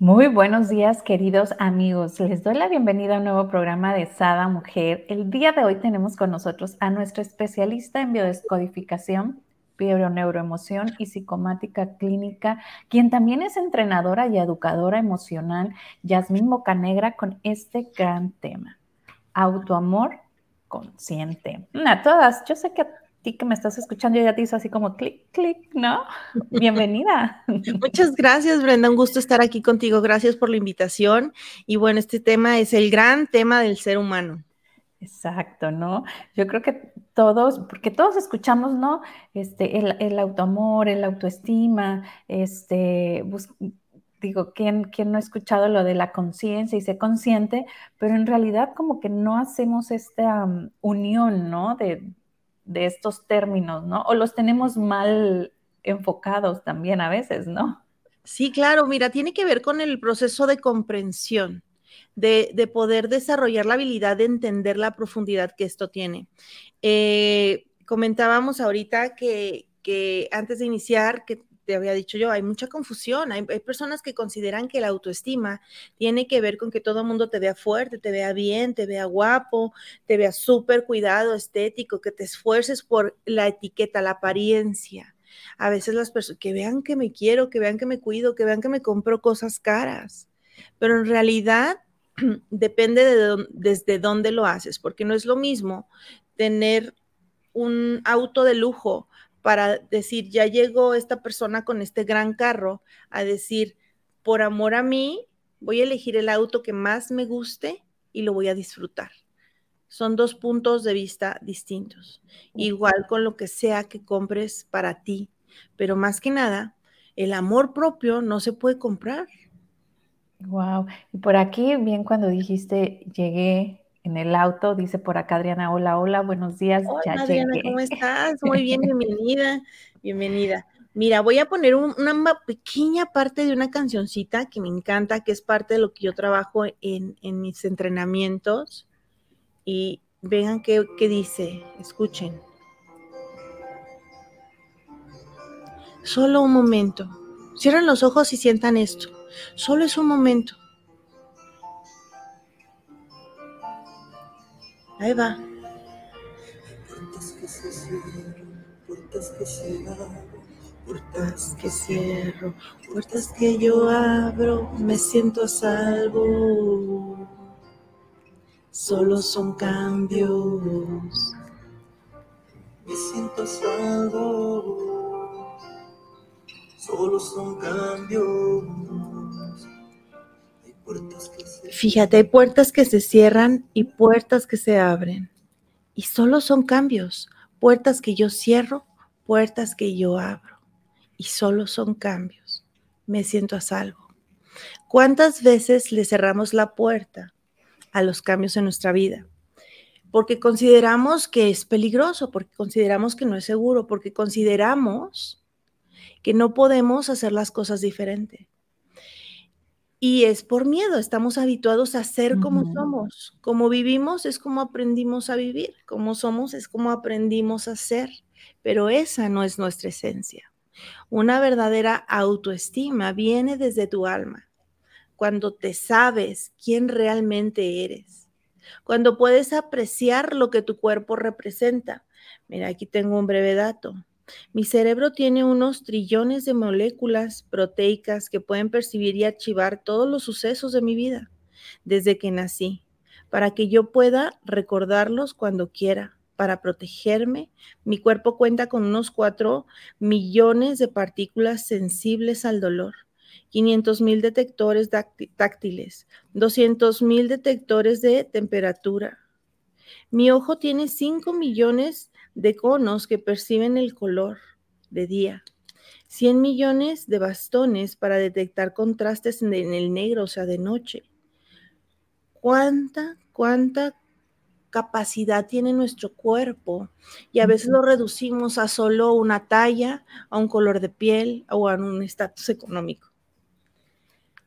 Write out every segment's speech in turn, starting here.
Muy buenos días, queridos amigos. Les doy la bienvenida a un nuevo programa de Sada Mujer. El día de hoy tenemos con nosotros a nuestra especialista en biodescodificación, neuroemoción y psicomática clínica, quien también es entrenadora y educadora emocional, Yasmín Bocanegra, con este gran tema, autoamor consciente. A todas, yo sé que ti que me estás escuchando ya te hizo así como clic, clic, ¿no? Bienvenida. Muchas gracias, Brenda, un gusto estar aquí contigo, gracias por la invitación. Y bueno, este tema es el gran tema del ser humano. Exacto, ¿no? Yo creo que todos, porque todos escuchamos, ¿no? Este, el, autoamor, el autoestima, este, digo, ¿quién, ¿quién, no ha escuchado lo de la conciencia y ser consciente? Pero en realidad como que no hacemos esta um, unión, ¿no? De, de estos términos, ¿no? O los tenemos mal enfocados también a veces, ¿no? Sí, claro, mira, tiene que ver con el proceso de comprensión de, poder desarrollar la habilidad de entender la profundidad que esto tiene. Eh, comentábamos ahorita que, antes de iniciar, que te había dicho yo, hay mucha confusión. Hay, personas que consideran que la autoestima tiene que ver con que todo el mundo te vea fuerte, te vea bien, te vea guapo, te vea súper cuidado, estético, que te esfuerces por la etiqueta, la apariencia. A veces las personas que vean que me quiero, que vean que me cuido, que vean que me compro cosas caras. Pero en realidad depende de desde dónde lo haces, porque no es lo mismo tener un auto de lujo para decir, ya llegó esta persona con este gran carro, a decir, por amor a mí, voy a elegir el auto que más me guste y lo voy a disfrutar. Son dos puntos de vista distintos. Igual con lo que sea que compres para ti, pero más que nada, el amor propio no se puede comprar. Wow. Y por aquí, bien cuando dijiste llegué en el auto, dice por acá Adriana, hola, hola, buenos días. Hola Adriana, ¿cómo estás? Muy bien, bienvenida, bienvenida. Mira, voy a poner una pequeña parte de una cancioncita que me encanta, que es parte de lo que yo trabajo en, en mis entrenamientos. Y vean qué, qué dice, escuchen. Solo un momento. Cierren los ojos y sientan esto. Solo es un momento. Ahí va. Puertas que se cierran, puertas que se abren, puertas que cierro, puertas que yo abro, me siento a salvo. Solo son cambios. Me siento a salvo. Solo son cambios. Fíjate, hay puertas que se cierran y puertas que se abren. Y solo son cambios. Puertas que yo cierro, puertas que yo abro. Y solo son cambios. Me siento a salvo. ¿Cuántas veces le cerramos la puerta a los cambios en nuestra vida? Porque consideramos que es peligroso, porque consideramos que no es seguro, porque consideramos que no podemos hacer las cosas diferente. Y es por miedo, estamos habituados a ser como somos. Como vivimos es como aprendimos a vivir, como somos es como aprendimos a ser, pero esa no es nuestra esencia. Una verdadera autoestima viene desde tu alma, cuando te sabes quién realmente eres, cuando puedes apreciar lo que tu cuerpo representa. Mira, aquí tengo un breve dato. Mi cerebro tiene unos trillones de moléculas proteicas que pueden percibir y archivar todos los sucesos de mi vida desde que nací, para que yo pueda recordarlos cuando quiera. Para protegerme, mi cuerpo cuenta con unos 4 millones de partículas sensibles al dolor, 500 mil detectores táctiles, 200 mil detectores de temperatura. Mi ojo tiene 5 millones de conos que perciben el color de día. 100 millones de bastones para detectar contrastes en el negro, o sea, de noche. ¿Cuánta, cuánta capacidad tiene nuestro cuerpo? Y a veces lo reducimos a solo una talla, a un color de piel o a un estatus económico.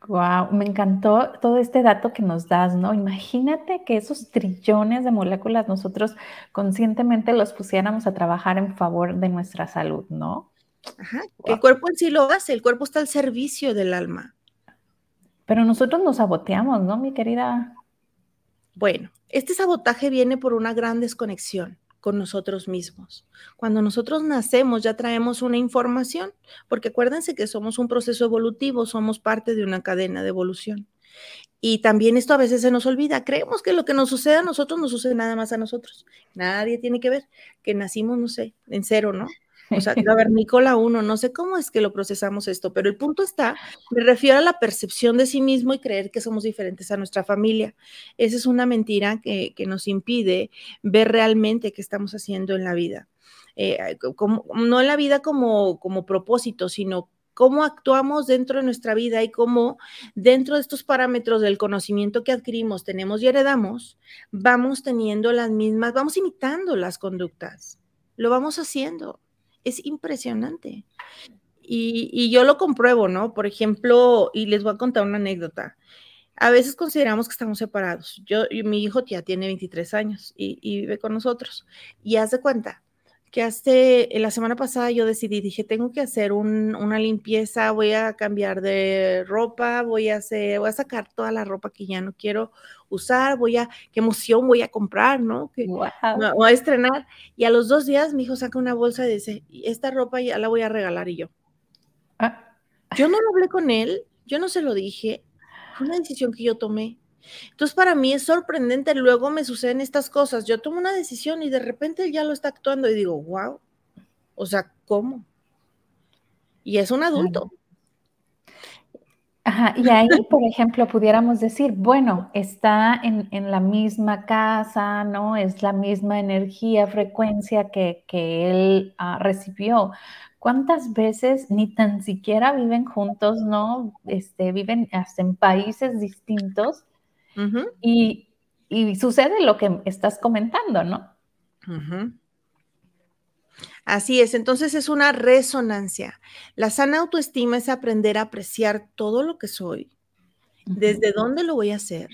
Wow, me encantó todo este dato que nos das, ¿no? Imagínate que esos trillones de moléculas nosotros conscientemente los pusiéramos a trabajar en favor de nuestra salud, ¿no? Ajá, el cuerpo en sí lo hace, el cuerpo está al servicio del alma. Pero nosotros nos saboteamos, ¿no, mi querida? Bueno, este sabotaje viene por una gran desconexión con nosotros mismos. Cuando nosotros nacemos ya traemos una información, porque acuérdense que somos un proceso evolutivo, somos parte de una cadena de evolución. Y también esto a veces se nos olvida. Creemos que lo que nos sucede a nosotros nos sucede nada más a nosotros. Nadie tiene que ver que nacimos, no sé, en cero, ¿no? O sea, cavernícola uno, no sé cómo es que lo procesamos esto, pero el punto está, me refiero a la percepción de sí mismo y creer que somos diferentes a nuestra familia. Esa es una mentira que, nos impide ver realmente qué estamos haciendo en la vida. Eh, como, no en la vida como, como propósito, sino cómo actuamos dentro de nuestra vida y cómo dentro de estos parámetros del conocimiento que adquirimos, tenemos y heredamos, vamos teniendo las mismas, vamos imitando las conductas, lo vamos haciendo es impresionante. Y, yo lo compruebo, ¿no? Por ejemplo, y les voy a contar una anécdota. A veces consideramos que estamos separados. Yo, mi hijo ya tiene 23 años y, y vive con nosotros. Y haz de cuenta, que hace, la semana pasada yo decidí, dije, tengo que hacer una limpieza, voy a cambiar de ropa, voy a hacer, voy a sacar toda la ropa que ya no quiero usar, voy a, qué emoción voy a comprar, ¿no? Que voy a estrenar. Y a los dos días mi hijo saca una bolsa y dice, esta ropa ya la voy a regalar y yo. Ah. Yo no lo hablé con él, yo no se lo dije, fue una decisión que yo tomé. Entonces, para mí es sorprendente, luego me suceden estas cosas, yo tomo una decisión y de repente ya lo está actuando y digo, wow, o sea, ¿cómo? Y es un adulto. Ajá, y ahí, por ejemplo, pudiéramos decir, bueno, está en, la misma casa, ¿no? Es la misma energía, frecuencia que, él ah, recibió. ¿Cuántas veces ni tan siquiera viven juntos, ¿no? Este, viven hasta en países distintos y, sucede lo que estás comentando, ¿no? Así es, entonces es una resonancia. La sana autoestima es aprender a apreciar todo lo que soy, desde dónde lo voy a hacer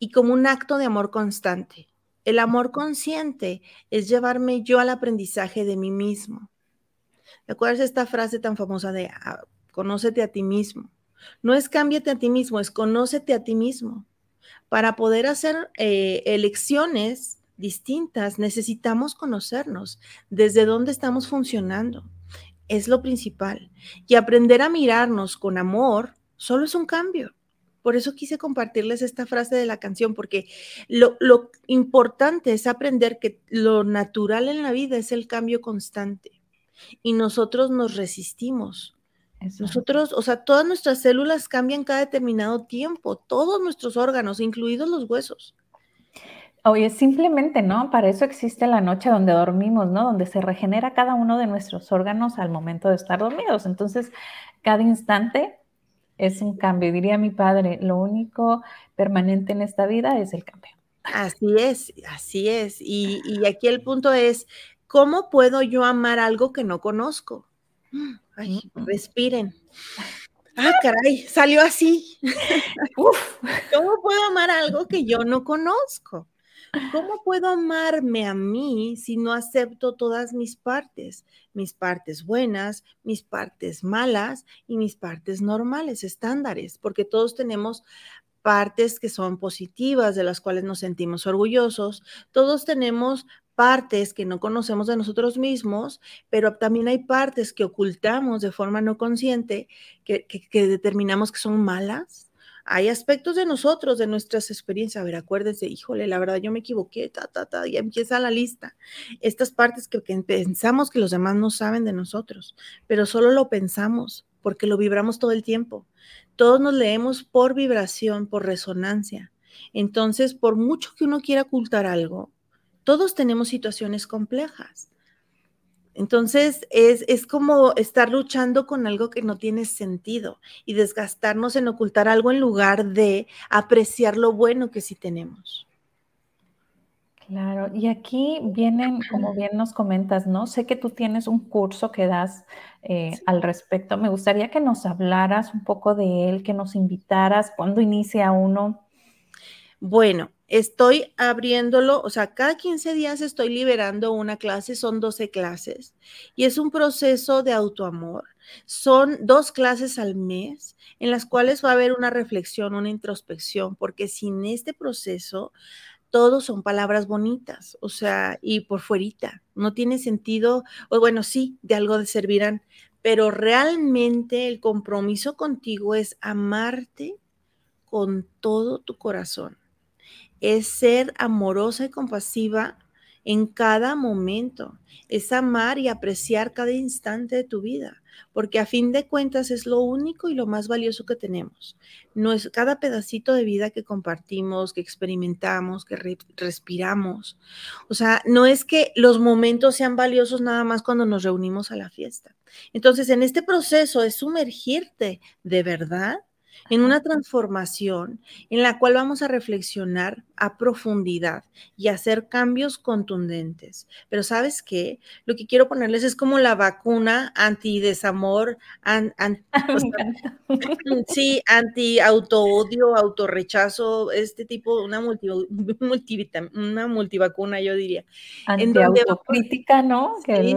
y como un acto de amor constante. El amor consciente es llevarme yo al aprendizaje de mí mismo. ¿Te acuerdas esta frase tan famosa de ah, conócete a ti mismo? No es cámbiate a ti mismo, es conócete a ti mismo. Para poder hacer eh, elecciones distintas, necesitamos conocernos, desde dónde estamos funcionando. Es lo principal. Y aprender a mirarnos con amor solo es un cambio. Por eso quise compartirles esta frase de la canción, porque lo, lo, importante es aprender que lo natural en la vida es el cambio constante y nosotros nos resistimos nosotros, o sea, todas nuestras células cambian cada determinado tiempo, todos nuestros órganos, incluidos los huesos. Oye, simplemente, ¿no? Para eso existe la noche donde dormimos, ¿no? Donde se regenera cada uno de nuestros órganos al momento de estar dormidos. Entonces, cada instante es un cambio. Diría mi padre, lo único permanente en esta vida es el cambio. Así es, así es. Y, y aquí el punto es, ¿cómo puedo yo amar algo que no conozco? Ay, respiren. Ah, caray, salió así. ¿Cómo puedo amar algo que yo no conozco? ¿Cómo puedo amarme a mí si no acepto todas mis partes? Mis partes buenas, mis partes malas y mis partes normales, estándares, porque todos tenemos partes que son positivas, de las cuales nos sentimos orgullosos. Todos tenemos partes que no conocemos de nosotros mismos, pero también hay partes que ocultamos de forma no consciente, que, determinamos que son malas. Hay aspectos de nosotros, de nuestras experiencias. A ver, acuérdense, híjole, la verdad yo me equivoqué, ta, ta, ta, ya empieza la lista. Estas partes que, que pensamos que los demás no saben de nosotros, pero solo lo pensamos porque lo vibramos todo el tiempo. Todos nos leemos por vibración, por resonancia. Entonces, por mucho que uno quiera ocultar algo, todos tenemos situaciones complejas. Entonces es, es, como estar luchando con algo que no tiene sentido y desgastarnos en ocultar algo en lugar de apreciar lo bueno que sí tenemos. Claro, y aquí vienen, como bien nos comentas, ¿no? Sé que tú tienes un curso que das eh, al respecto. Me gustaría que nos hablaras un poco de él, que nos invitaras, cuándo inicia uno. Bueno, estoy abriéndolo, o sea, cada 15 días estoy liberando una clase, son 12 clases, y es un proceso de autoamor. Son dos clases al mes en las cuales va a haber una reflexión, una introspección, porque sin este proceso todos son palabras bonitas, o sea, y por fuerita, no tiene sentido, o bueno, sí, de algo de servirán, pero realmente el compromiso contigo es amarte con todo tu corazón, es ser amorosa y compasiva en cada momento, es amar y apreciar cada instante de tu vida porque a fin de cuentas es lo único y lo más valioso que tenemos. No es cada pedacito de vida que compartimos, que experimentamos, que respiramos. O sea, no es que los momentos sean valiosos nada más cuando nos reunimos a la fiesta. Entonces, en este proceso es sumergirte de verdad en una transformación en la cual vamos a reflexionar a profundidad y hacer cambios contundentes. Pero sabes qué? Lo que quiero ponerles es como la vacuna anti-desamor, sí, anti-auto-odio, autorrechazo, este tipo, una, multi, una multivacuna, yo diría. Anti-autocrítica, ¿no? Que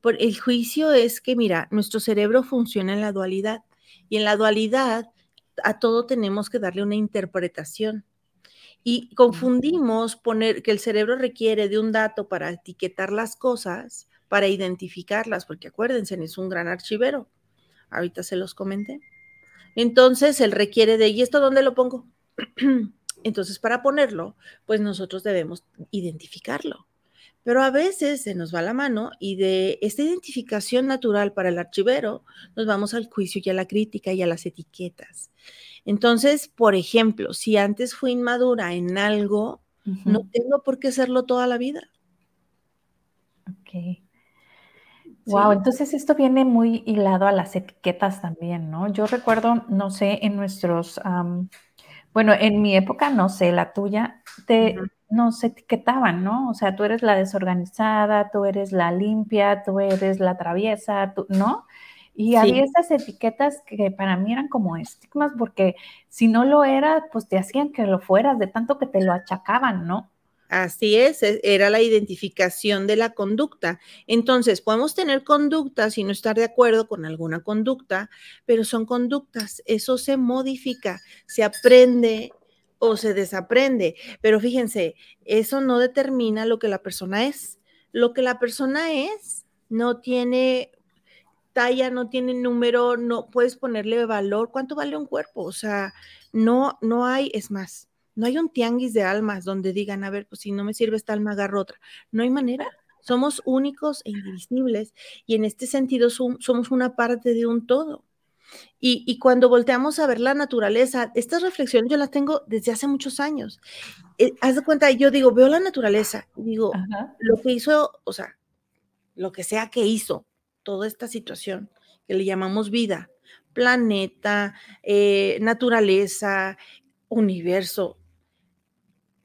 Por el juicio es que, mira, nuestro cerebro funciona en la dualidad y en la dualidad, a todo tenemos que darle una interpretación. Y confundimos poner que el cerebro requiere de un dato para etiquetar las cosas, para identificarlas, porque acuérdense, es un gran archivero. Ahorita se los comenté. Entonces, él requiere de, ¿y esto dónde lo pongo? Entonces, para ponerlo, pues nosotros debemos identificarlo. Pero a veces se nos va la mano y de esta identificación natural para el archivero nos vamos al juicio y a la crítica y a las etiquetas. Entonces, por ejemplo, si antes fui inmadura en algo, no tengo por qué serlo toda la vida. Ok. Wow, entonces esto viene muy hilado a las etiquetas también, ¿no? Yo recuerdo, no sé, en nuestros, bueno, en mi época, no sé, la tuya, te, nos etiquetaban, ¿no? O sea, tú eres la desorganizada, tú eres la limpia, tú eres la traviesa, ¿no? Y había esas etiquetas que para mí eran como estigmas porque si no lo era, pues te hacían que lo fueras de tanto que te lo achacaban, ¿no? Así es, e, era la identificación de la conducta. Entonces, podemos tener conductas y no estar de acuerdo con alguna conducta, pero son conductas, eso se modifica, se aprende o se desaprende. Pero fíjense, eso no determina lo que la persona es. Lo que la persona es no tiene talla, no tiene número, no puedes ponerle valor. ¿Cuánto vale un cuerpo? O sea, no, no hay, es más, no hay un tianguis de almas donde digan, a ver, pues si no me sirve esta alma, agarro otra. No hay manera. Somos únicos e indivisibles y en este sentido somos una parte de un todo. Y, cuando volteamos a ver la naturaleza, estas reflexiones yo las tengo desde hace muchos años. Eh, haz de cuenta, yo digo, veo la naturaleza, digo, lo que hizo, o sea, lo que sea que hizo toda esta situación que le llamamos vida, planeta, eh, naturaleza, universo,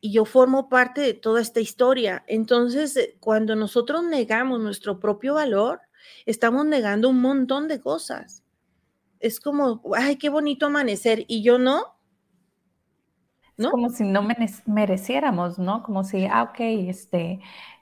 y yo formo parte de toda esta historia. Entonces, eh, cuando nosotros negamos nuestro propio valor, estamos negando un montón de cosas es como, ay, qué bonito amanecer, y yo no. ¿No? Es como si no mereciéramos, ¿no? Como si, ah, ok, este,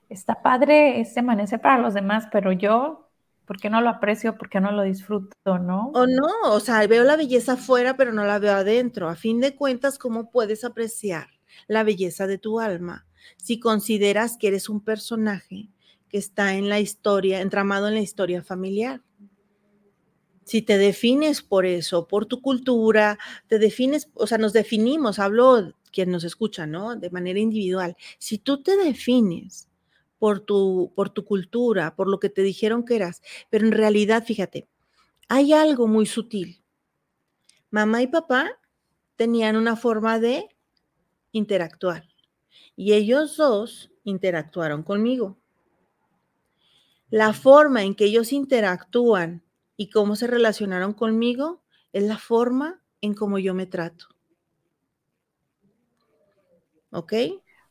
está padre este amanecer para los demás, pero yo, ¿por qué no lo aprecio? ¿Por qué no lo disfruto, no? O no, o sea, veo la belleza afuera, pero no la veo adentro. A fin de cuentas, ¿cómo puedes apreciar la belleza de tu alma si consideras que eres un personaje que está en la historia, entramado en la historia familiar? Si te defines por eso, por tu cultura, te defines, o sea, nos definimos, hablo quien nos escucha, ¿no? De manera individual. Si tú te defines por tu, por tu cultura, por lo que te dijeron que eras, pero en realidad, fíjate, hay algo muy sutil. Mamá y papá tenían una forma de interactuar y ellos dos interactuaron conmigo. La forma en que ellos interactúan y cómo se relacionaron conmigo es la forma en cómo yo me trato. ¿Ok?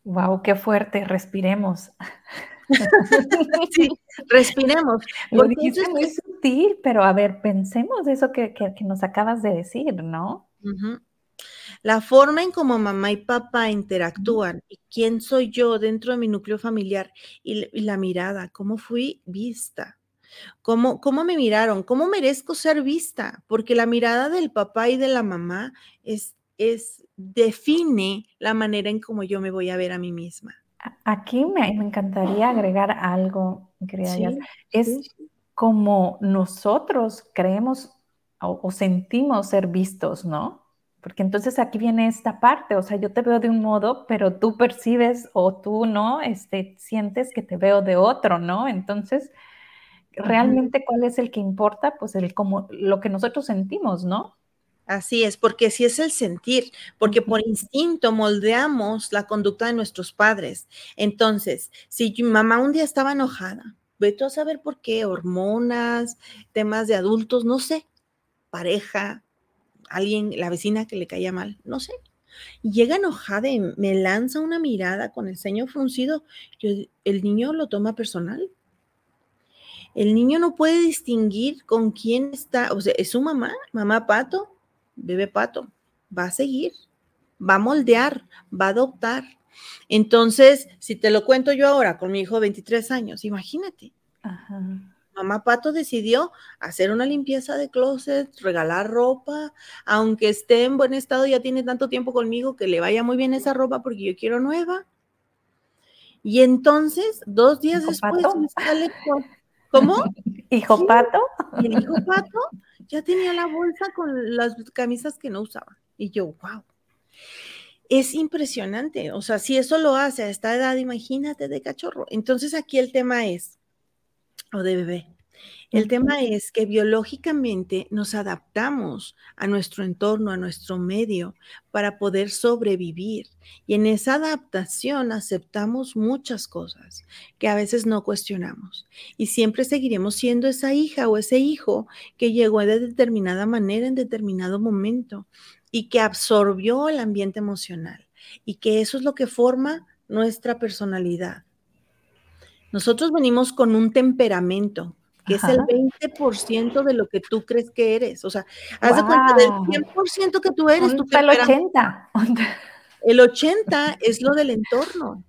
Wow, qué fuerte, respiremos. sí, respiremos. Lo dijiste muy sutil, pero a ver, pensemos eso que, nos acabas de decir, ¿no? La forma en cómo mamá y papá interactúan y quién soy yo dentro de mi núcleo familiar y, la mirada, cómo fui vista, cómo, cómo me miraron, cómo merezco ser vista, porque la mirada del papá y de la mamá es, es define la manera en cómo yo me voy a ver a mí misma. Aquí me, encantaría agregar algo, querida Es como nosotros creemos o, sentimos ser vistos, ¿no? Porque entonces aquí viene esta parte, o sea, yo te veo de un modo, pero tú percibes o tú no, este, sientes que te veo de otro, ¿no? Entonces, realmente, ¿cuál es el que importa? Pues el como lo que nosotros sentimos, ¿no? Así es, porque si es el sentir, porque por instinto moldeamos la conducta de nuestros padres. Entonces, si mamá un día estaba enojada, vete a saber por qué, hormonas, temas de adultos, no sé, pareja, alguien, la vecina que le caía mal, no sé. Llega enojada y me lanza una mirada con el ceño fruncido, el niño lo toma personal. El niño no puede distinguir con quién está, o sea, es su mamá, mamá pato, bebé pato, va a seguir, va a moldear, va a adoptar. Entonces, si te lo cuento yo ahora con mi hijo de 23 años, imagínate. Mamá Pato decidió hacer una limpieza de closet, regalar ropa, aunque esté en buen estado, ya tiene tanto tiempo conmigo que le vaya muy bien esa ropa porque yo quiero nueva. Y entonces, dos días después, ¿cómo? ¿Hijo Pato? Y el hijo Pato ya tenía la bolsa con las camisas que no usaba. Y yo, wow. Es impresionante. O sea, si eso lo hace a esta edad, imagínate de cachorro. Entonces aquí el tema es, o de bebé, el tema es que biológicamente nos adaptamos a nuestro entorno, a nuestro medio, para poder sobrevivir. Y en esa adaptación aceptamos muchas cosas que a veces no cuestionamos. Y siempre seguiremos siendo esa hija o ese hijo que llegó de determinada manera en determinado momento y que absorbió el ambiente emocional. Y que eso es lo que forma nuestra personalidad. Nosotros venimos con un temperamento, que es el 20% de lo que tú crees que eres. O sea, haz de cuenta del 100% que tú eres. Tu el 80. El 80 es lo del entorno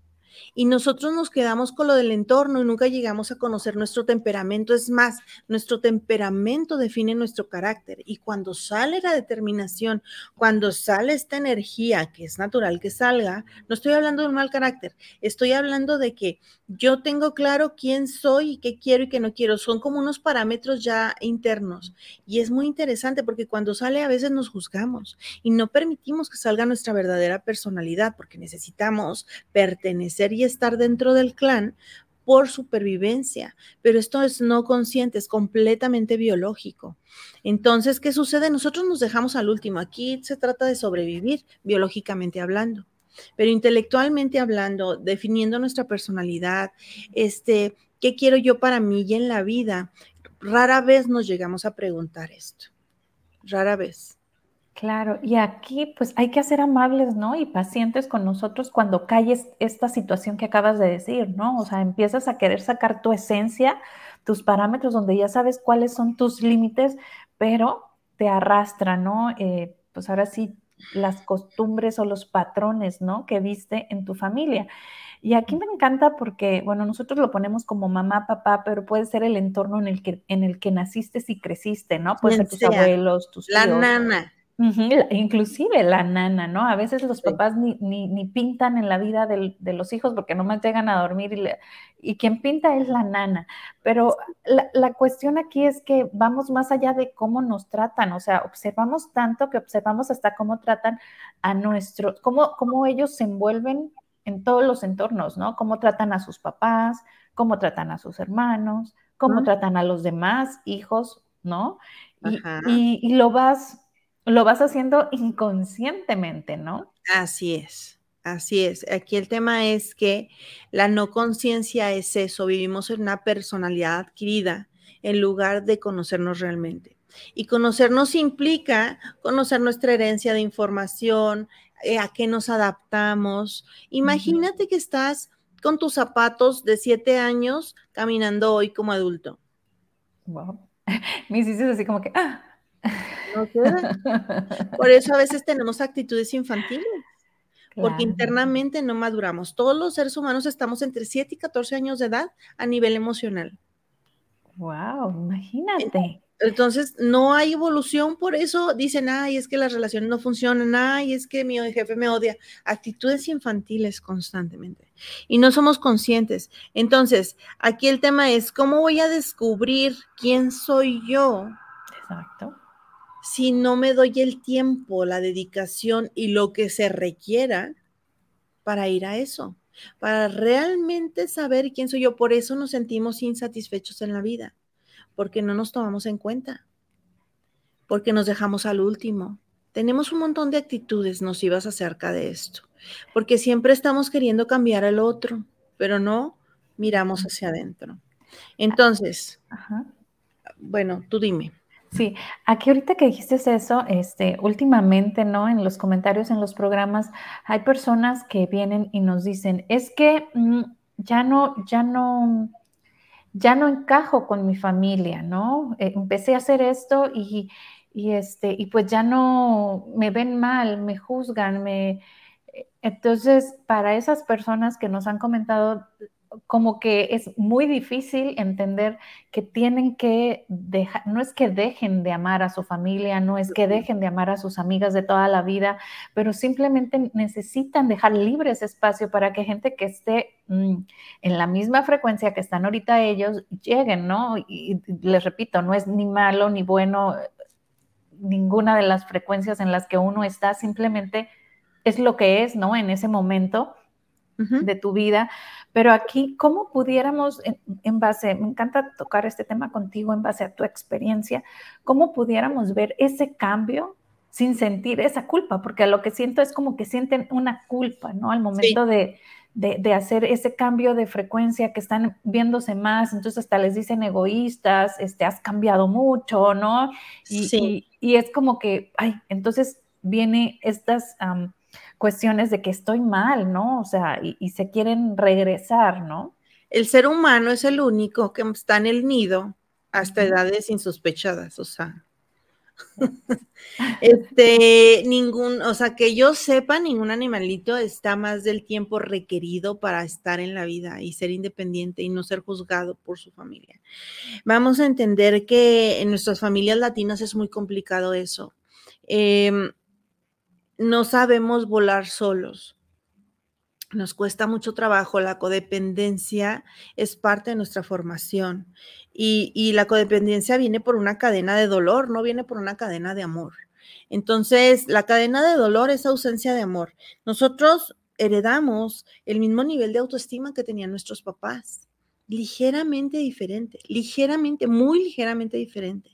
y nosotros nos quedamos con lo del entorno y nunca llegamos a conocer nuestro temperamento. Es más, nuestro temperamento define nuestro carácter y cuando sale la determinación, cuando sale esta energía que es natural que salga, no estoy hablando de un mal carácter, estoy hablando de que yo tengo claro quién soy y qué quiero y qué no quiero. Son como unos parámetros ya internos y es muy interesante porque cuando sale a veces nos juzgamos y no permitimos que salga nuestra verdadera personalidad porque necesitamos pertenecer y estar dentro del clan por supervivencia, pero esto es no consciente, es completamente biológico. Entonces, ¿qué sucede? Nosotros nos dejamos al último. Aquí se trata de sobrevivir, biológicamente hablando, pero intelectualmente hablando, definiendo nuestra personalidad, este, ¿qué quiero yo para mí y en la vida? Rara vez nos llegamos a preguntar esto. Rara vez. Claro, y aquí pues hay que ser amables, ¿no? Y pacientes con nosotros cuando calles esta situación que acabas de decir, ¿no? O sea, empiezas a querer sacar tu esencia, tus parámetros donde ya sabes cuáles son tus límites, pero te arrastra, ¿no? Eh, pues ahora sí, las costumbres o los patrones, ¿no? Que viste en tu familia. Y aquí me encanta porque, bueno, nosotros lo ponemos como mamá, papá, pero puede ser el entorno en el que, en el que naciste y creciste, ¿no? Puede ser tus abuelos, tus La nana inclusive la nana, ¿no? A veces los papás ni, ni, pintan en la vida de los hijos porque nomás llegan a dormir y, y quien pinta es la nana. Pero la, la, cuestión aquí es que vamos más allá de cómo nos tratan, o sea, observamos tanto que observamos hasta cómo tratan a nuestros, cómo, cómo ellos se envuelven en todos los entornos, ¿no? Cómo tratan a sus papás, cómo tratan a sus hermanos, cómo tratan a los demás hijos, ¿no? Y, y, lo vas lo vas haciendo inconscientemente, ¿no? Así es. Así es. Aquí el tema es que la no conciencia es eso. Vivimos en una personalidad adquirida en lugar de conocernos realmente. Y conocernos implica conocer nuestra herencia de información, eh, a qué nos adaptamos. Imagínate que estás con tus zapatos de siete años caminando hoy como adulto. Wow. Mis hijos así como que, ah. Por eso a veces tenemos actitudes infantiles. Porque internamente no maduramos. Todos los seres humanos estamos entre 7 y 14 años de edad a nivel emocional. Wow, imagínate. Entonces, no hay evolución, por eso dicen, ay, es que las relaciones no funcionan, ay, es que mi jefe me odia. Actitudes infantiles constantemente. Y no somos conscientes. Entonces, aquí el tema es, ¿cómo voy a descubrir quién soy yo? Exacto. Si no me doy el tiempo, la dedicación y lo que se requiera para ir a eso, para realmente saber quién soy yo. Por eso nos sentimos insatisfechos en la vida porque no nos tomamos en cuenta, porque nos dejamos al último. Tenemos un montón de actitudes nocivas acerca de esto, porque siempre estamos queriendo cambiar al otro, pero no miramos hacia adentro. Entonces, bueno, tú dime. Sí, aquí ahorita que dijiste eso, este, últimamente, ¿no? En los comentarios, en los programas, hay personas que vienen y nos dicen, es que mm, ya no, ya no, ya no encajo con mi familia, ¿no? Eh, empecé a hacer esto y, este, y pues ya no me ven mal, me juzgan, me... Eh, entonces, para esas personas que nos han comentado como que es muy difícil entender que tienen que dejar, no es que dejen de amar a su familia, no es que dejen de amar a sus amigas de toda la vida, pero simplemente necesitan dejar libre ese espacio para que gente que esté mm, en la misma frecuencia que están ahorita ellos lleguen, ¿no? Y, les repito, no es ni malo ni bueno ninguna de las frecuencias en las que uno está, simplemente es lo que es, ¿no? En ese momento de tu vida. Pero aquí, ¿cómo pudiéramos, en, base, me encanta tocar este tema contigo en base a tu experiencia, cómo pudiéramos ver ese cambio sin sentir esa culpa? Porque lo que siento es como que sienten una culpa, ¿no? Al momento de, hacer ese cambio de frecuencia que están viéndose más, entonces hasta les dicen egoístas, este, has cambiado mucho, ¿no? Y, y, es como que, ay, entonces viene estas cuestiones de que estoy mal, ¿no? O sea, y, se quieren regresar, ¿no? El ser humano es el único que está en el nido hasta edades insospechadas, o sea. este, ningún, o sea, que yo sepa, ningún animalito está más del tiempo requerido para estar en la vida y ser independiente y no ser juzgado por su familia. Vamos a entender que en nuestras familias latinas es muy complicado eso. Eh, no sabemos volar solos. Nos cuesta mucho trabajo, la codependencia es parte de nuestra formación y, la codependencia viene por una cadena de dolor, no viene por una cadena de amor. Entonces, la cadena de dolor es ausencia de amor. Nosotros heredamos el mismo nivel de autoestima que tenían nuestros papás, ligeramente diferente, ligeramente, muy ligeramente diferente.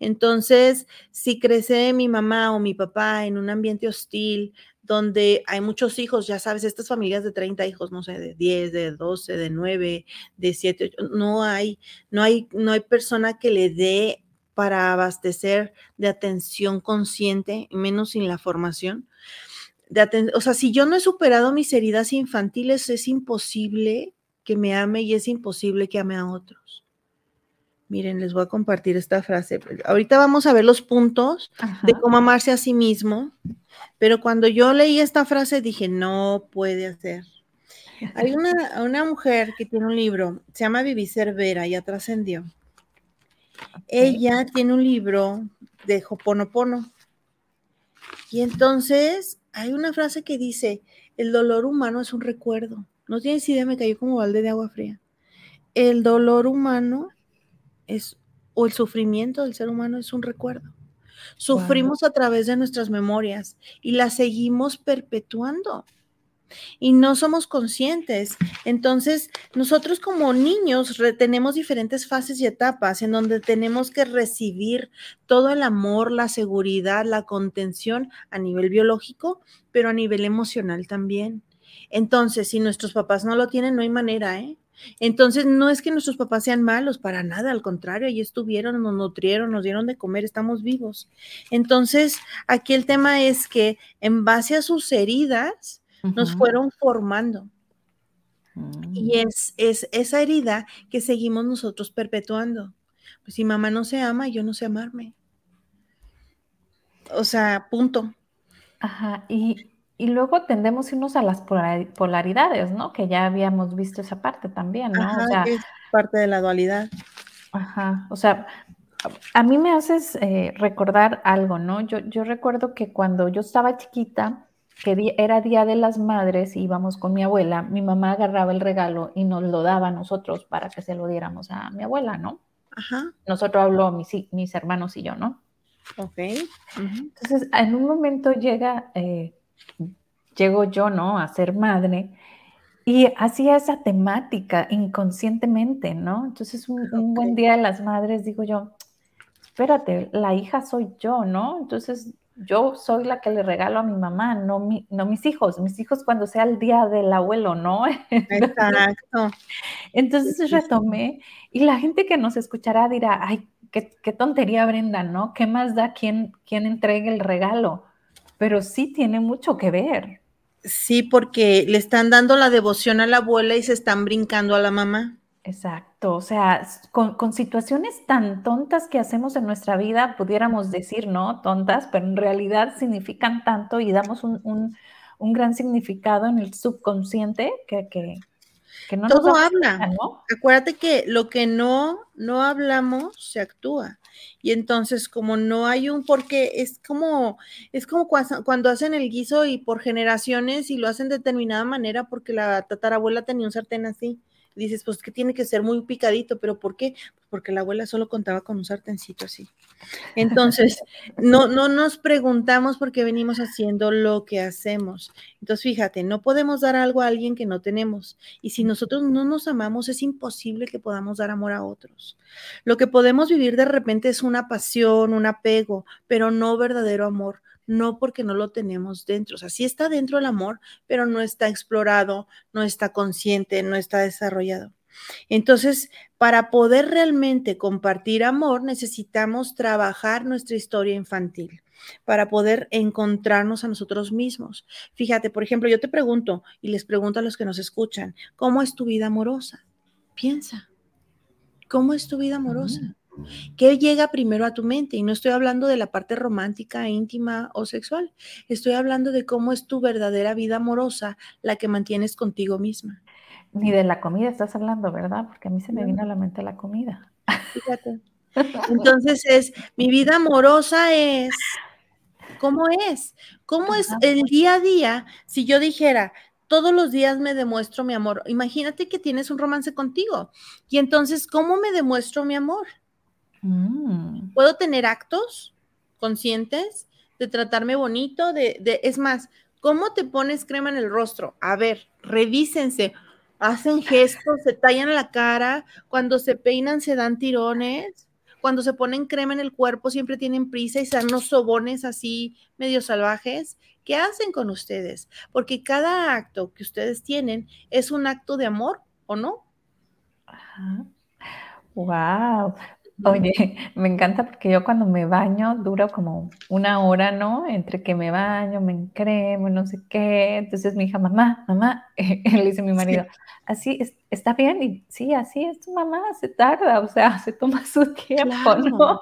Entonces, si crece mi mamá o mi papá en un ambiente hostil, donde hay muchos hijos, ya sabes, estas familias de 30 hijos, no sé, de 10, de 12, de 9, de 7, no hay, no hay, no hay persona que le dé para abastecer de atención consciente, menos sin la formación. De o sea, si yo no he superado mis heridas infantiles, es imposible que me ame y es imposible que ame a otros. Miren, les voy a compartir esta frase. Ahorita vamos a ver los puntos de cómo amarse a sí mismo, pero cuando yo leí esta frase dije, no puede ser. Hay una, una mujer que tiene un libro, se llama Vivi Cervera, ya trascendió. Ella tiene un libro de Hoponopono. Y entonces hay una frase que dice, el dolor humano es un recuerdo. No tienes idea, me cayó como balde de agua fría. El dolor humano es, o el sufrimiento del ser humano es un recuerdo. Sufrimos a través de nuestras memorias y las seguimos perpetuando. y no somos conscientes. Entonces, nosotros como niños tenemos diferentes fases y etapas en donde tenemos que recibir todo el amor, la seguridad, la contención a nivel biológico, pero a nivel emocional también. Entonces, si nuestros papás no lo tienen, no hay manera, ¿eh? Entonces, no es que nuestros papás sean malos, para nada, al contrario, ahí estuvieron, nos nutrieron, nos dieron de comer, estamos vivos. Entonces, aquí el tema es que en base a sus heridas, nos fueron formando. Y mm. es, es esa herida que seguimos nosotros perpetuando. Pues si mamá no se ama, yo no sé amarme. O sea, punto. Ajá, y, y luego tendemos a irnos a las polaridades, ¿no? Que ya habíamos visto esa parte también, ¿no? o sea, es parte de la dualidad. Ajá, o sea, a mí me haces eh, recordar algo, ¿no? Yo, yo recuerdo que cuando yo estaba chiquita, que era Día de las Madres, íbamos con mi abuela, mi mamá agarraba el regalo y nos lo daba a nosotros para que se lo diéramos a mi abuela, ¿no? Ajá. Nosotros habló mis, mis hermanos y yo, ¿no? Ok. Entonces, en un momento llega eh, llego yo, ¿no? A ser madre. Y hacía esa temática inconscientemente, ¿no? Entonces, un, buen día de las madres, digo yo, espérate, la hija soy yo, ¿no? Entonces, yo soy la que le regalo a mi mamá, no, mi, no mis hijos. Mis hijos cuando sea el día del abuelo, ¿no? Exacto. Entonces retomé y la gente que nos escuchará dirá, ay, qué, qué tontería Brenda, ¿no? ¿Qué más da quien, quien entregue el regalo? Pero sí tiene mucho que ver. Sí, porque le están dando la devoción a la abuela y se están brincando a la mamá. Exacto, o sea, con, situaciones tan tontas que hacemos en nuestra vida, pudiéramos decir, ¿no? Tontas, pero en realidad significan tanto y damos un, gran significado en el subconsciente que, que, no Todo habla. ¿no? Acuérdate que lo que no, no hablamos se actúa. Y entonces, como no hay un, porque es como, es como cuando hacen el guiso y por generaciones y lo hacen de determinada manera porque la tatarabuela tenía un sartén así dices, pues que tiene que ser muy picadito, pero ¿por qué? Pues porque la abuela solo contaba con un sartencito así. Entonces, no, no nos preguntamos por qué venimos haciendo lo que hacemos. Entonces, fíjate, no podemos dar algo a alguien que no tenemos. Y si nosotros no nos amamos, es imposible que podamos dar amor a otros. Lo que podemos vivir de repente es una pasión, un apego, pero no verdadero amor no porque no lo tenemos dentro. O sea, sí está dentro el amor, pero no está explorado, no está consciente, no está desarrollado. Entonces, para poder realmente compartir amor, necesitamos trabajar nuestra historia infantil para poder encontrarnos a nosotros mismos. Fíjate, por ejemplo, yo te pregunto y les pregunto a los que nos escuchan, ¿cómo es tu vida amorosa? Piensa, ¿cómo es tu vida amorosa? ¿Qué llega primero a tu mente? Y no estoy hablando de la parte romántica, íntima o sexual. Estoy hablando de cómo es tu verdadera vida amorosa la que mantienes contigo misma. Ni de la comida estás hablando, ¿verdad? Porque a mí se me vino a la mente la comida. Fíjate. Entonces es, mi vida amorosa es, ¿cómo es? ¿Cómo es el día a día si yo dijera, todos los días me demuestro mi amor? Imagínate que tienes un romance contigo y entonces, ¿cómo me demuestro mi amor? Mm. Puedo tener actos conscientes de tratarme bonito, de, de, es más, ¿cómo te pones crema en el rostro? A ver, revísense, hacen gestos, se tallan la cara, cuando se peinan se dan tirones, cuando se ponen crema en el cuerpo siempre tienen prisa y se dan unos sobones así medio salvajes. ¿Qué hacen con ustedes? Porque cada acto que ustedes tienen es un acto de amor, ¿o no? Wow, Oye, me encanta porque yo cuando me baño duro como una hora, ¿no? Entre que me baño, me encremo, no sé qué. Entonces mi hija, mamá, mamá, le dice mi marido, así está bien. Y sí, así es tu mamá, se tarda, o sea, se toma su tiempo, ¿no?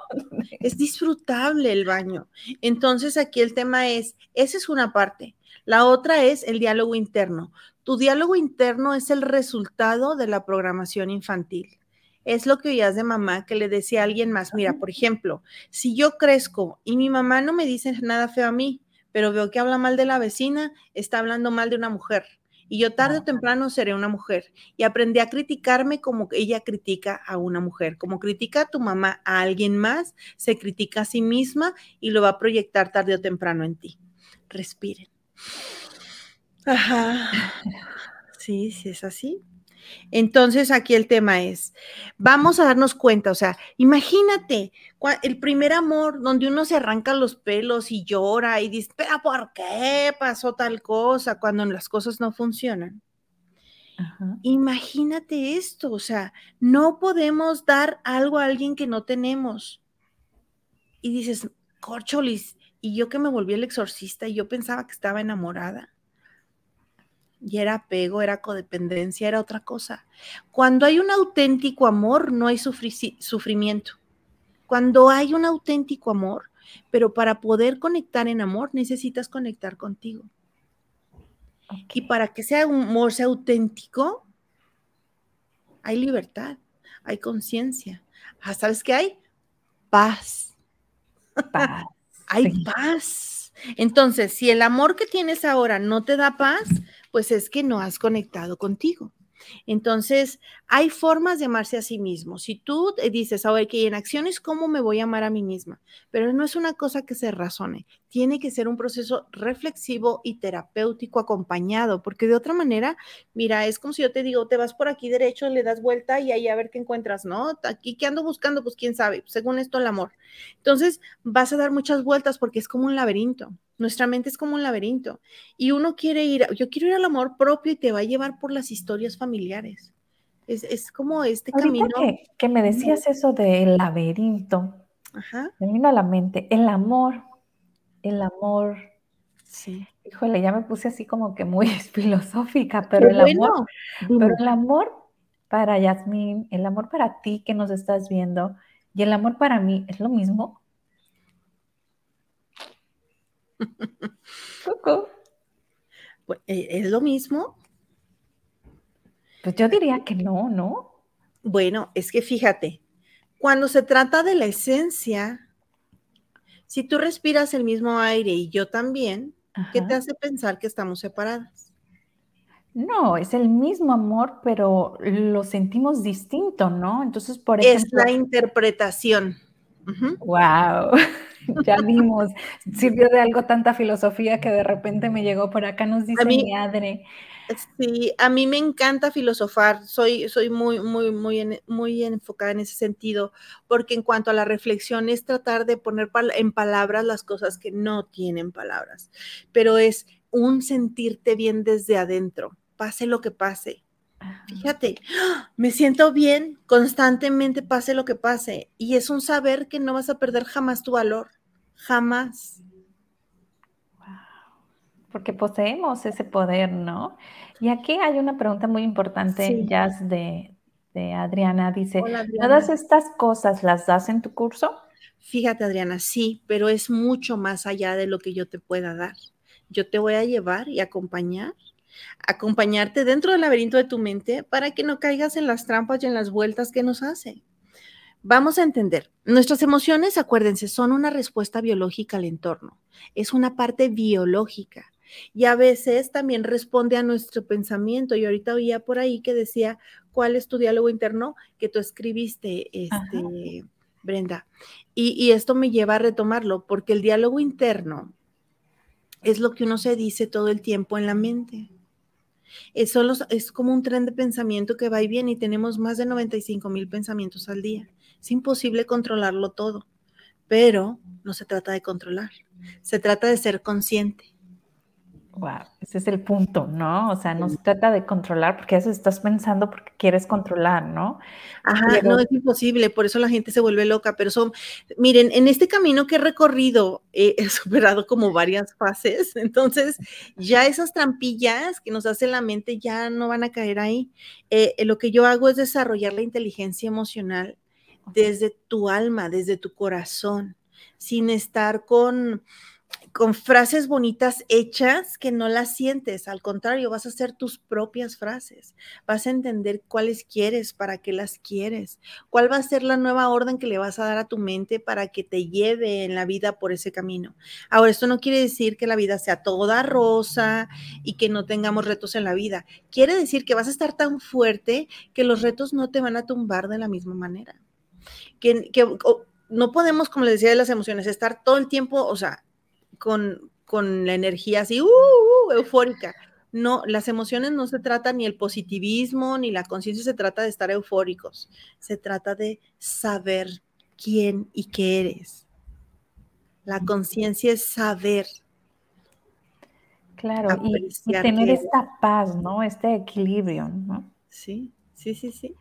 Es disfrutable el baño. Entonces aquí el tema es, esa es una parte. La otra es el diálogo interno. Tu diálogo interno es el resultado de la programación infantil es lo que oías de mamá que le decía a alguien más, mira, por ejemplo, si yo crezco y mi mamá no me dice nada feo a mí, pero veo que habla mal de la vecina, está hablando mal de una mujer. Y yo tarde o temprano seré una mujer. Y aprendí a criticarme como ella critica a una mujer. Como critica a tu mamá a alguien más, se critica a sí misma y lo va a proyectar tarde o temprano en ti. Respiren. Ajá. Sí, sí, es así. Entonces aquí el tema es, vamos a darnos cuenta, o sea, imagínate el primer amor donde uno se arranca los pelos y llora y dice, pero ¿por qué pasó tal cosa cuando las cosas no funcionan? Imagínate esto, o sea, no podemos dar algo a alguien que no tenemos. Y dices, corcholis, y yo que me volví el exorcista y yo pensaba que estaba enamorada y era apego, era codependencia, era otra cosa. Cuando hay un auténtico amor, no hay sufrimiento. Cuando hay un auténtico amor, pero para poder conectar en amor necesitas conectar contigo. Y para que sea un amor sea auténtico, hay libertad, hay conciencia. Ah, ¿Sabes qué hay? Paz. Paz. hay paz. Entonces, si el amor que tienes ahora no te da paz, pues es que no has conectado contigo. Entonces, hay formas de amarse a sí mismo. Si tú dices, que en acciones, ¿cómo me voy a amar a mí misma? Pero no es una cosa que se razone, tiene que ser un proceso reflexivo y terapéutico acompañado, porque de otra manera, mira, es como si yo te digo, te vas por aquí derecho, le das vuelta y ahí a ver qué encuentras, ¿no? Aquí que ando buscando, pues quién sabe, según esto el amor. Entonces, vas a dar muchas vueltas porque es como un laberinto. Nuestra mente es como un laberinto y uno quiere ir, yo quiero ir al amor propio y te va a llevar por las historias familiares. Es, como este camino. Que, me decías eso del laberinto, Ajá. me vino a la mente, el amor, el amor. Sí. Híjole, ya me puse así como que muy filosófica, pero el amor, pero el amor para Yasmín, el amor para ti que nos estás viendo y el amor para mí es lo mismo. Pues, eh, ¿Es lo mismo? Pues yo diría que no, ¿no? Bueno, es que fíjate, cuando se trata de la esencia, si tú respiras el mismo aire y yo también, ¿qué te hace pensar que estamos separadas? No, es el mismo amor, pero lo sentimos distinto, ¿no? Entonces, por ejemplo. Es la interpretación. Wow, ya vimos, sirvió de algo tanta filosofía que de repente me llegó por acá, nos dice mi Adre. Sí, a mí me encanta filosofar, soy, soy muy, muy, muy, muy enfocada en ese sentido, porque en cuanto a la reflexión es tratar de poner en palabras las cosas que no tienen palabras, pero es un sentirte bien desde adentro, pase lo que pase. Fíjate, me siento bien constantemente, pase lo que pase. Y es un saber que no vas a perder jamás tu valor. Jamás. Porque poseemos ese poder, ¿no? Y aquí hay una pregunta muy importante, Jazz, de, Adriana. Dice, ¿todas estas cosas las das en tu curso? Fíjate, Adriana, sí, pero es mucho más allá de lo que yo te pueda dar. Yo te voy a llevar y acompañar acompañarte dentro del laberinto de tu mente para que no caigas en las trampas y en las vueltas que nos hace. Vamos a entender, nuestras emociones, acuérdense, son una respuesta biológica al entorno, es una parte biológica y a veces también responde a nuestro pensamiento. Y ahorita oía por ahí que decía, ¿cuál es tu diálogo interno que tú escribiste, este, Brenda? Y, y esto me lleva a retomarlo, porque el diálogo interno es lo que uno se dice todo el tiempo en la mente. Es, solo, es como un tren de pensamiento que va y viene y tenemos más de 95 mil pensamientos al día. Es imposible controlarlo todo, pero no se trata de controlar, se trata de ser consciente. Wow, ese es el punto, ¿no? O sea, no se trata de controlar porque eso estás pensando porque quieres controlar, ¿no? Ajá, no es imposible, por eso la gente se vuelve loca, pero son, miren, en este camino que he recorrido he superado como varias fases, entonces ya esas trampillas que nos hace la mente ya no van a caer ahí. Eh, lo que yo hago es desarrollar la inteligencia emocional desde tu alma, desde tu corazón, sin estar con con frases bonitas hechas que no las sientes, al contrario, vas a hacer tus propias frases, vas a entender cuáles quieres, para qué las quieres, cuál va a ser la nueva orden que le vas a dar a tu mente para que te lleve en la vida por ese camino. Ahora, esto no quiere decir que la vida sea toda rosa y que no tengamos retos en la vida, quiere decir que vas a estar tan fuerte que los retos no te van a tumbar de la misma manera. Que, no podemos, como les decía de las emociones, estar todo el tiempo, o sea, con, la energía así, uh, uh, eufórica, no, las emociones no se trata ni el positivismo ni la conciencia se trata de estar eufóricos, se trata de saber quién y qué eres. La conciencia es saber. Claro, y, tener esta paz, ¿no? Este equilibrio, ¿no? Sí, sí, sí, sí.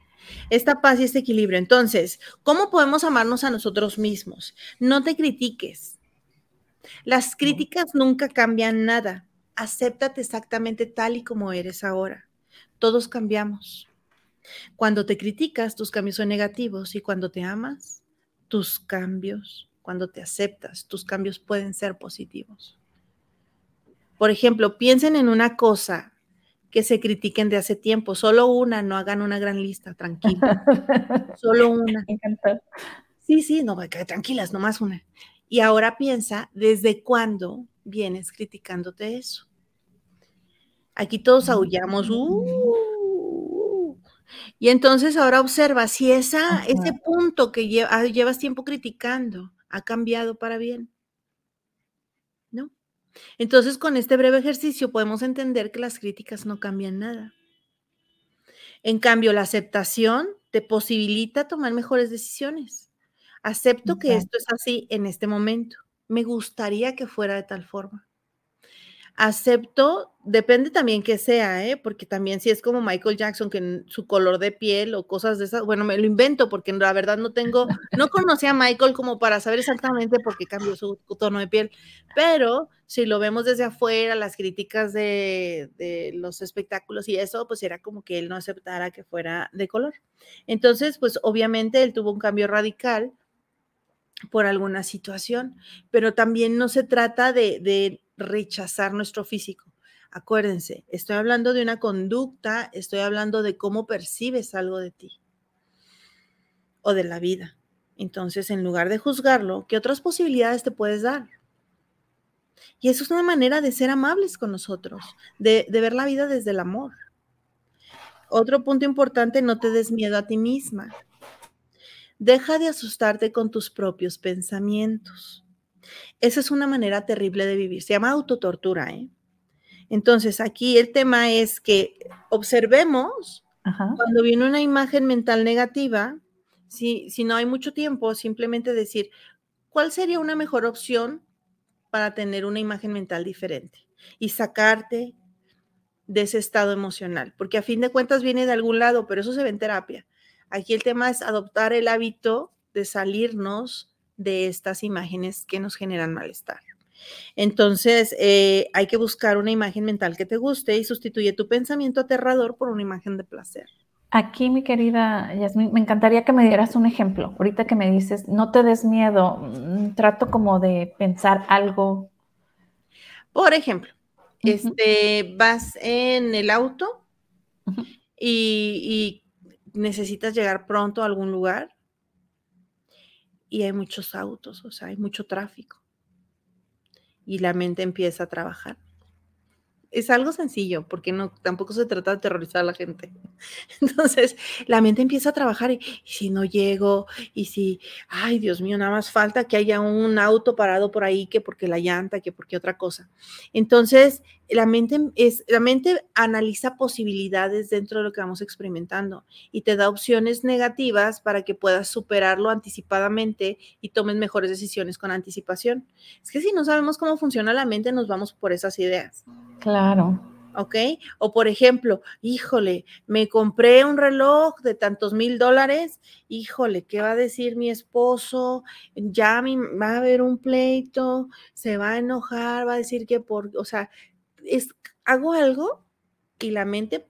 Esta paz y este equilibrio. Entonces, ¿cómo podemos amarnos a nosotros mismos? No te critiques. Las críticas nunca cambian nada. Acéptate exactamente tal y como eres ahora. Todos cambiamos. Cuando te criticas, tus cambios son negativos y cuando te amas, tus cambios, cuando te aceptas, tus cambios pueden ser positivos. Por ejemplo, piensen en una cosa que se critiquen de hace tiempo. Solo una, no hagan una gran lista, tranquilo. Solo una. Me encantó. Sí, sí, no, tranquilas, nomás una. Y ahora piensa, ¿desde cuándo vienes criticándote eso? Aquí todos aullamos, uh, y entonces ahora observa si esa, ese punto que ah, llevas tiempo criticando ha cambiado para bien. Entonces, con este breve ejercicio podemos entender que las críticas no cambian nada. En cambio, la aceptación te posibilita tomar mejores decisiones. Acepto que esto es así en este momento. Me gustaría que fuera de tal forma acepto, depende también que sea, ¿eh? porque también si es como Michael Jackson, que su color de piel o cosas de esas, bueno, me lo invento porque la verdad no tengo, no conocí a Michael como para saber exactamente por qué cambió su tono de piel, pero si lo vemos desde afuera, las críticas de, de los espectáculos y eso, pues era como que él no aceptara que fuera de color. Entonces, pues obviamente él tuvo un cambio radical por alguna situación, pero también no se trata de, de rechazar nuestro físico. Acuérdense, estoy hablando de una conducta, estoy hablando de cómo percibes algo de ti o de la vida. Entonces, en lugar de juzgarlo, ¿qué otras posibilidades te puedes dar? Y eso es una manera de ser amables con nosotros, de, de ver la vida desde el amor. Otro punto importante, no te des miedo a ti misma. Deja de asustarte con tus propios pensamientos. Esa es una manera terrible de vivir. Se llama autotortura, ¿eh? Entonces, aquí el tema es que observemos cuando viene una imagen mental negativa, si, si no hay mucho tiempo, simplemente decir, ¿cuál sería una mejor opción para tener una imagen mental diferente? Y sacarte de ese estado emocional, porque a fin de cuentas viene de algún lado, pero eso se ve en terapia. Aquí el tema es adoptar el hábito de salirnos de estas imágenes que nos generan malestar. Entonces, eh, hay que buscar una imagen mental que te guste y sustituye tu pensamiento aterrador por una imagen de placer. Aquí, mi querida Yasmin, me encantaría que me dieras un ejemplo. Ahorita que me dices, no te des miedo, mm, trato como de pensar algo. Por ejemplo, este, vas en el auto y necesitas llegar pronto a algún lugar y hay muchos autos, o sea, hay mucho tráfico. Y la mente empieza a trabajar es algo sencillo, porque no, tampoco se trata de aterrorizar a la gente. Entonces, la mente empieza a trabajar y, si no llego, y si, ay, Dios mío, nada más falta que haya un auto parado por ahí, que porque la llanta, que porque otra cosa. Entonces, la mente, es, la mente analiza posibilidades dentro de lo que vamos experimentando y te da opciones negativas para que puedas superarlo anticipadamente y tomes mejores decisiones con anticipación. Es que si no sabemos cómo funciona la mente, nos vamos por esas ideas. Claro. ¿ok? O por ejemplo, híjole, me compré un reloj de tantos mil dólares, híjole, ¿qué va a decir mi esposo? Ya va a haber un pleito, se va a enojar, va a decir que por, o sea, es, hago algo y la mente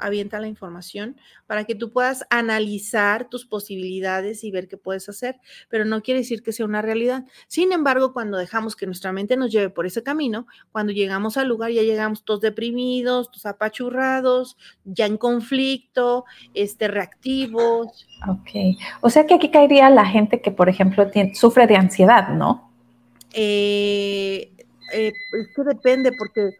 avienta la información para que tú puedas analizar tus posibilidades y ver qué puedes hacer, pero no quiere decir que sea una realidad. Sin embargo, cuando dejamos que nuestra mente nos lleve por ese camino, cuando llegamos al lugar ya llegamos todos deprimidos, todos apachurrados, ya en conflicto, este, reactivos. Ok, o sea que aquí caería la gente que, por ejemplo, sufre de ansiedad, ¿no? Eh, eh, es que depende, porque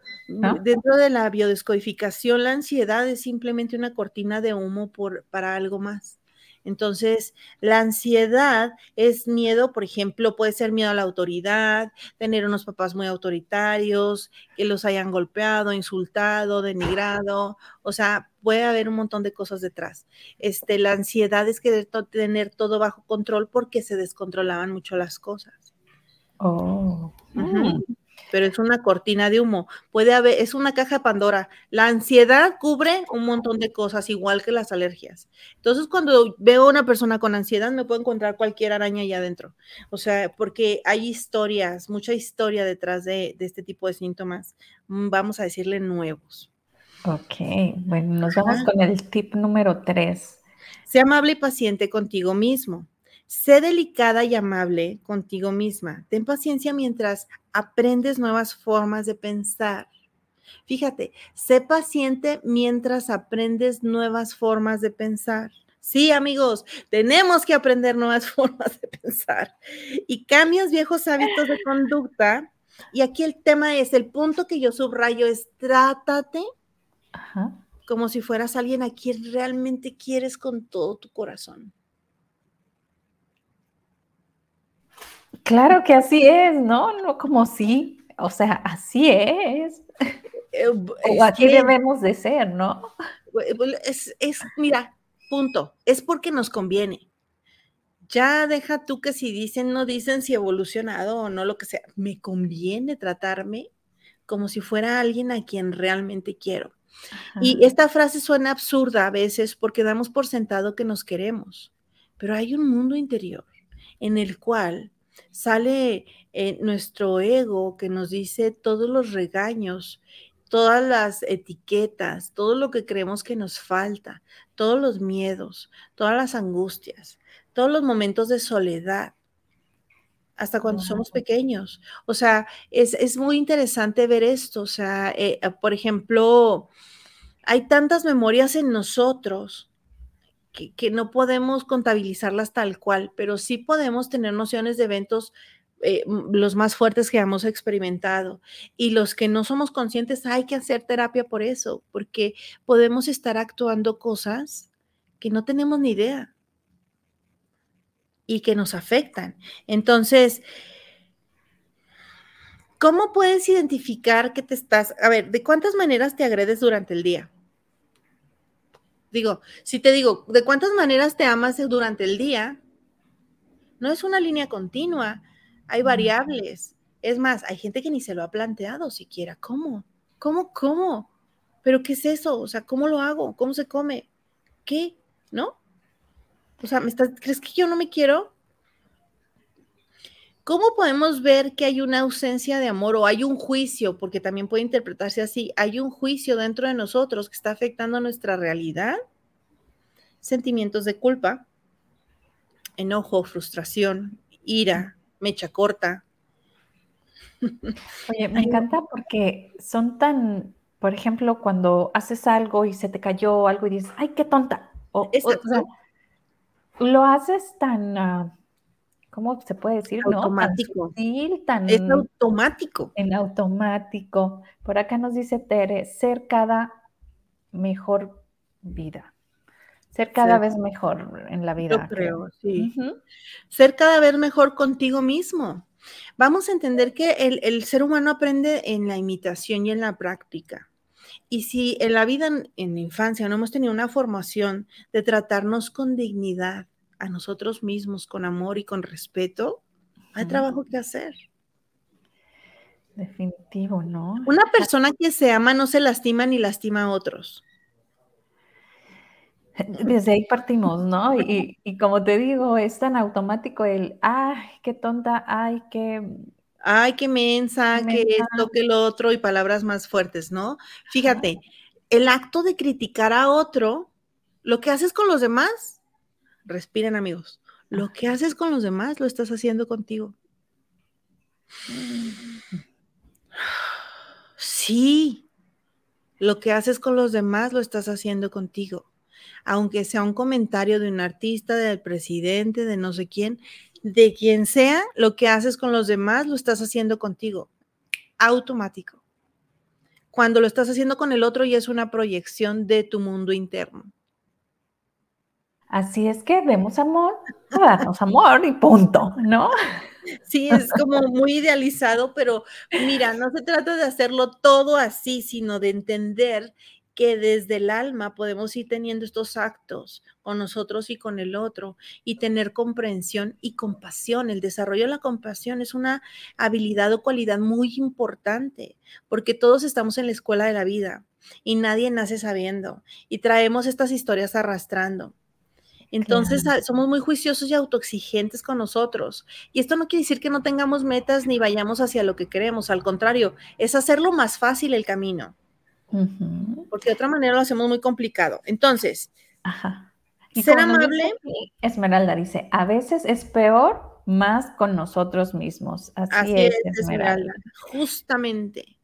dentro de la biodescodificación, la ansiedad es simplemente una cortina de humo por, para algo más. Entonces, la ansiedad es miedo, por ejemplo, puede ser miedo a la autoridad, tener unos papás muy autoritarios, que los hayan golpeado, insultado, denigrado, o sea, puede haber un montón de cosas detrás. Este, la ansiedad es querer tener todo bajo control porque se descontrolaban mucho las cosas. Oh pero es una cortina de humo. Puede haber, es una caja de Pandora. La ansiedad cubre un montón de cosas, igual que las alergias. Entonces, cuando veo a una persona con ansiedad, me puedo encontrar cualquier araña allá adentro. O sea, porque hay historias, mucha historia detrás de, de este tipo de síntomas, mm, vamos a decirle nuevos. Ok, bueno, nos vamos con el tip número tres. Sea amable y paciente contigo mismo. Sé delicada y amable contigo misma. Ten paciencia mientras aprendes nuevas formas de pensar. Fíjate, sé paciente mientras aprendes nuevas formas de pensar. Sí, amigos, tenemos que aprender nuevas formas de pensar y cambias viejos hábitos de conducta. Y aquí el tema es, el punto que yo subrayo es, trátate como si fueras alguien a quien realmente quieres con todo tu corazón. Claro que así es, ¿no? No como sí, o sea, así es. Eh, o aquí debemos de ser, ¿no? Es, es, mira, punto, es porque nos conviene. Ya deja tú que si dicen, no dicen si evolucionado o no, lo que sea, me conviene tratarme como si fuera alguien a quien realmente quiero. Y esta frase suena absurda a veces porque damos por sentado que nos queremos, pero hay un mundo interior en el cual sale eh, nuestro ego que nos dice todos los regaños, todas las etiquetas, todo lo que creemos que nos falta, todos los miedos, todas las angustias, todos los momentos de soledad, hasta cuando somos pequeños. O sea, es, muy interesante ver esto. O sea, eh, por ejemplo, hay tantas memorias en nosotros que, no podemos contabilizarlas tal cual, pero sí podemos tener nociones de eventos eh, los más fuertes que hemos experimentado. Y los que no somos conscientes, hay que hacer terapia por eso, porque podemos estar actuando cosas que no tenemos ni idea y que nos afectan. Entonces, ¿cómo puedes identificar que te estás, a ver, de cuántas maneras te agredes durante el día? Digo, si te digo, ¿de cuántas maneras te amas durante el día? No es una línea continua, hay variables. Es más, hay gente que ni se lo ha planteado siquiera. ¿Cómo? ¿Cómo? ¿Cómo? ¿Pero qué es eso? O sea, ¿cómo lo hago? ¿Cómo se come? ¿Qué? ¿No? O sea, ¿me estás, ¿crees que yo no me quiero? ¿Cómo podemos ver que hay una ausencia de amor o hay un juicio? Porque también puede interpretarse así. Hay un juicio dentro de nosotros que está afectando nuestra realidad. Sentimientos de culpa, enojo, frustración, ira, mecha corta. Oye, me encanta porque son tan, por ejemplo, cuando haces algo y se te cayó algo y dices, ay, qué tonta. O, lo haces tan... Ah, ¿cómo se puede decir? Automático. Tan es automático. En automático. Por acá nos dice Tere, ser cada mejor vida. Ser cada vez mejor en la vida. Yo creo, sí. Ser cada vez mejor contigo mismo. Vamos a entender que el, el, ser humano aprende en la imitación y en la práctica. Y si en la vida, en la infancia, no hemos tenido una formación de tratarnos con dignidad, a nosotros mismos con amor y con respeto, hay trabajo que hacer. Definitivo, ¿no? Una persona que se ama no se lastima ni lastima a otros. Desde ahí partimos, ¿no? Y, como te digo, es tan automático el, ay, qué tonta, ay, qué... Ay, qué mensa, qué esto, qué lo otro, y palabras más fuertes, ¿no? Fíjate, el acto de criticar a otro, lo que haces con los demás, Respiren amigos. Lo que haces con los demás lo estás haciendo contigo. Sí, lo que haces con los demás lo estás haciendo contigo. Aunque sea un comentario de un artista, del presidente, de no sé quién, de quien sea, lo que haces con los demás lo estás haciendo contigo. Automático. Cuando lo estás haciendo con el otro ya es una proyección de tu mundo interno. Así es que demos amor, darnos amor y punto, ¿no? Sí, es como muy idealizado, pero mira, no se trata de hacerlo todo así, sino de entender que desde el alma podemos ir teniendo estos actos con nosotros y con el otro y tener comprensión y compasión. El desarrollo de la compasión es una habilidad o cualidad muy importante porque todos estamos en la escuela de la vida y nadie nace sabiendo y traemos estas historias arrastrando. Entonces somos muy juiciosos y autoexigentes con nosotros. Y esto no quiere decir que no tengamos metas ni vayamos hacia lo que queremos. Al contrario, es hacerlo más fácil el camino. Porque de otra manera lo hacemos muy complicado. Entonces, ser amable. Esmeralda dice, a veces es peor más con nosotros mismos. Así, es, Esmeralda. Justamente.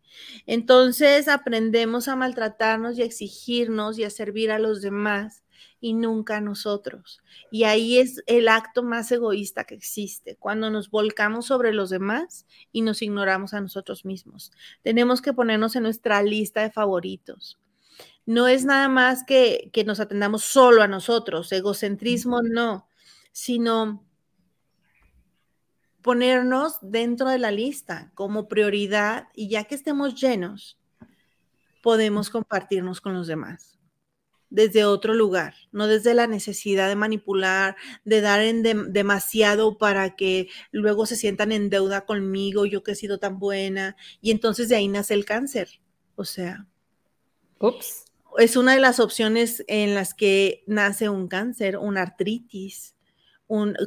Entonces aprendemos a maltratarnos y a exigirnos y a servir a los demás y nunca a nosotros. Y ahí es el acto más egoísta que existe, cuando nos volcamos sobre los demás y nos ignoramos a nosotros mismos. Tenemos que ponernos en nuestra lista de favoritos. No es nada más que, que nos atendamos solo a nosotros, egocentrismo no, sino ponernos dentro de la lista como prioridad y ya que estemos llenos, podemos compartirnos con los demás desde otro lugar, no desde la necesidad de manipular, de dar en demasiado para que luego se sientan en deuda conmigo, yo que he sido tan buena, y entonces de ahí nace el cáncer. O sea, Ups. es una de las opciones en las que nace un cáncer, una artritis,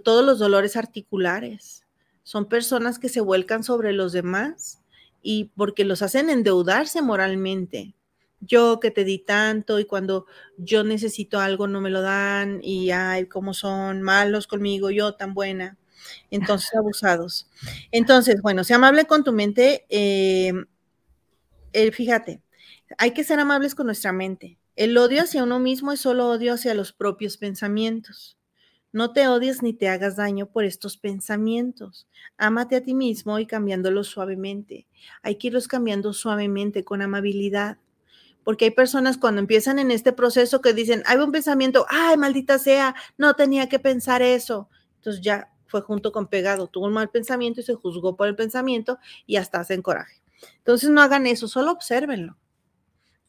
todos los dolores articulares. Son personas que se vuelcan sobre los demás y porque los hacen endeudarse moralmente yo que te di tanto y cuando yo necesito algo no me lo dan y ay, cómo son malos conmigo, yo tan buena. Entonces, abusados. Entonces, bueno, sea amable con tu mente. Eh, eh, fíjate, hay que ser amables con nuestra mente. El odio hacia uno mismo es solo odio hacia los propios pensamientos. No te odies ni te hagas daño por estos pensamientos. Ámate a ti mismo y cambiándolos suavemente. Hay que irlos cambiando suavemente, con amabilidad porque hay personas cuando empiezan en este proceso que dicen, hay un pensamiento, ay, maldita sea, no tenía que pensar eso. Entonces ya fue junto con pegado, tuvo un mal pensamiento y se juzgó por el pensamiento y hasta hacen coraje. Entonces no hagan eso, solo obsérvenlo.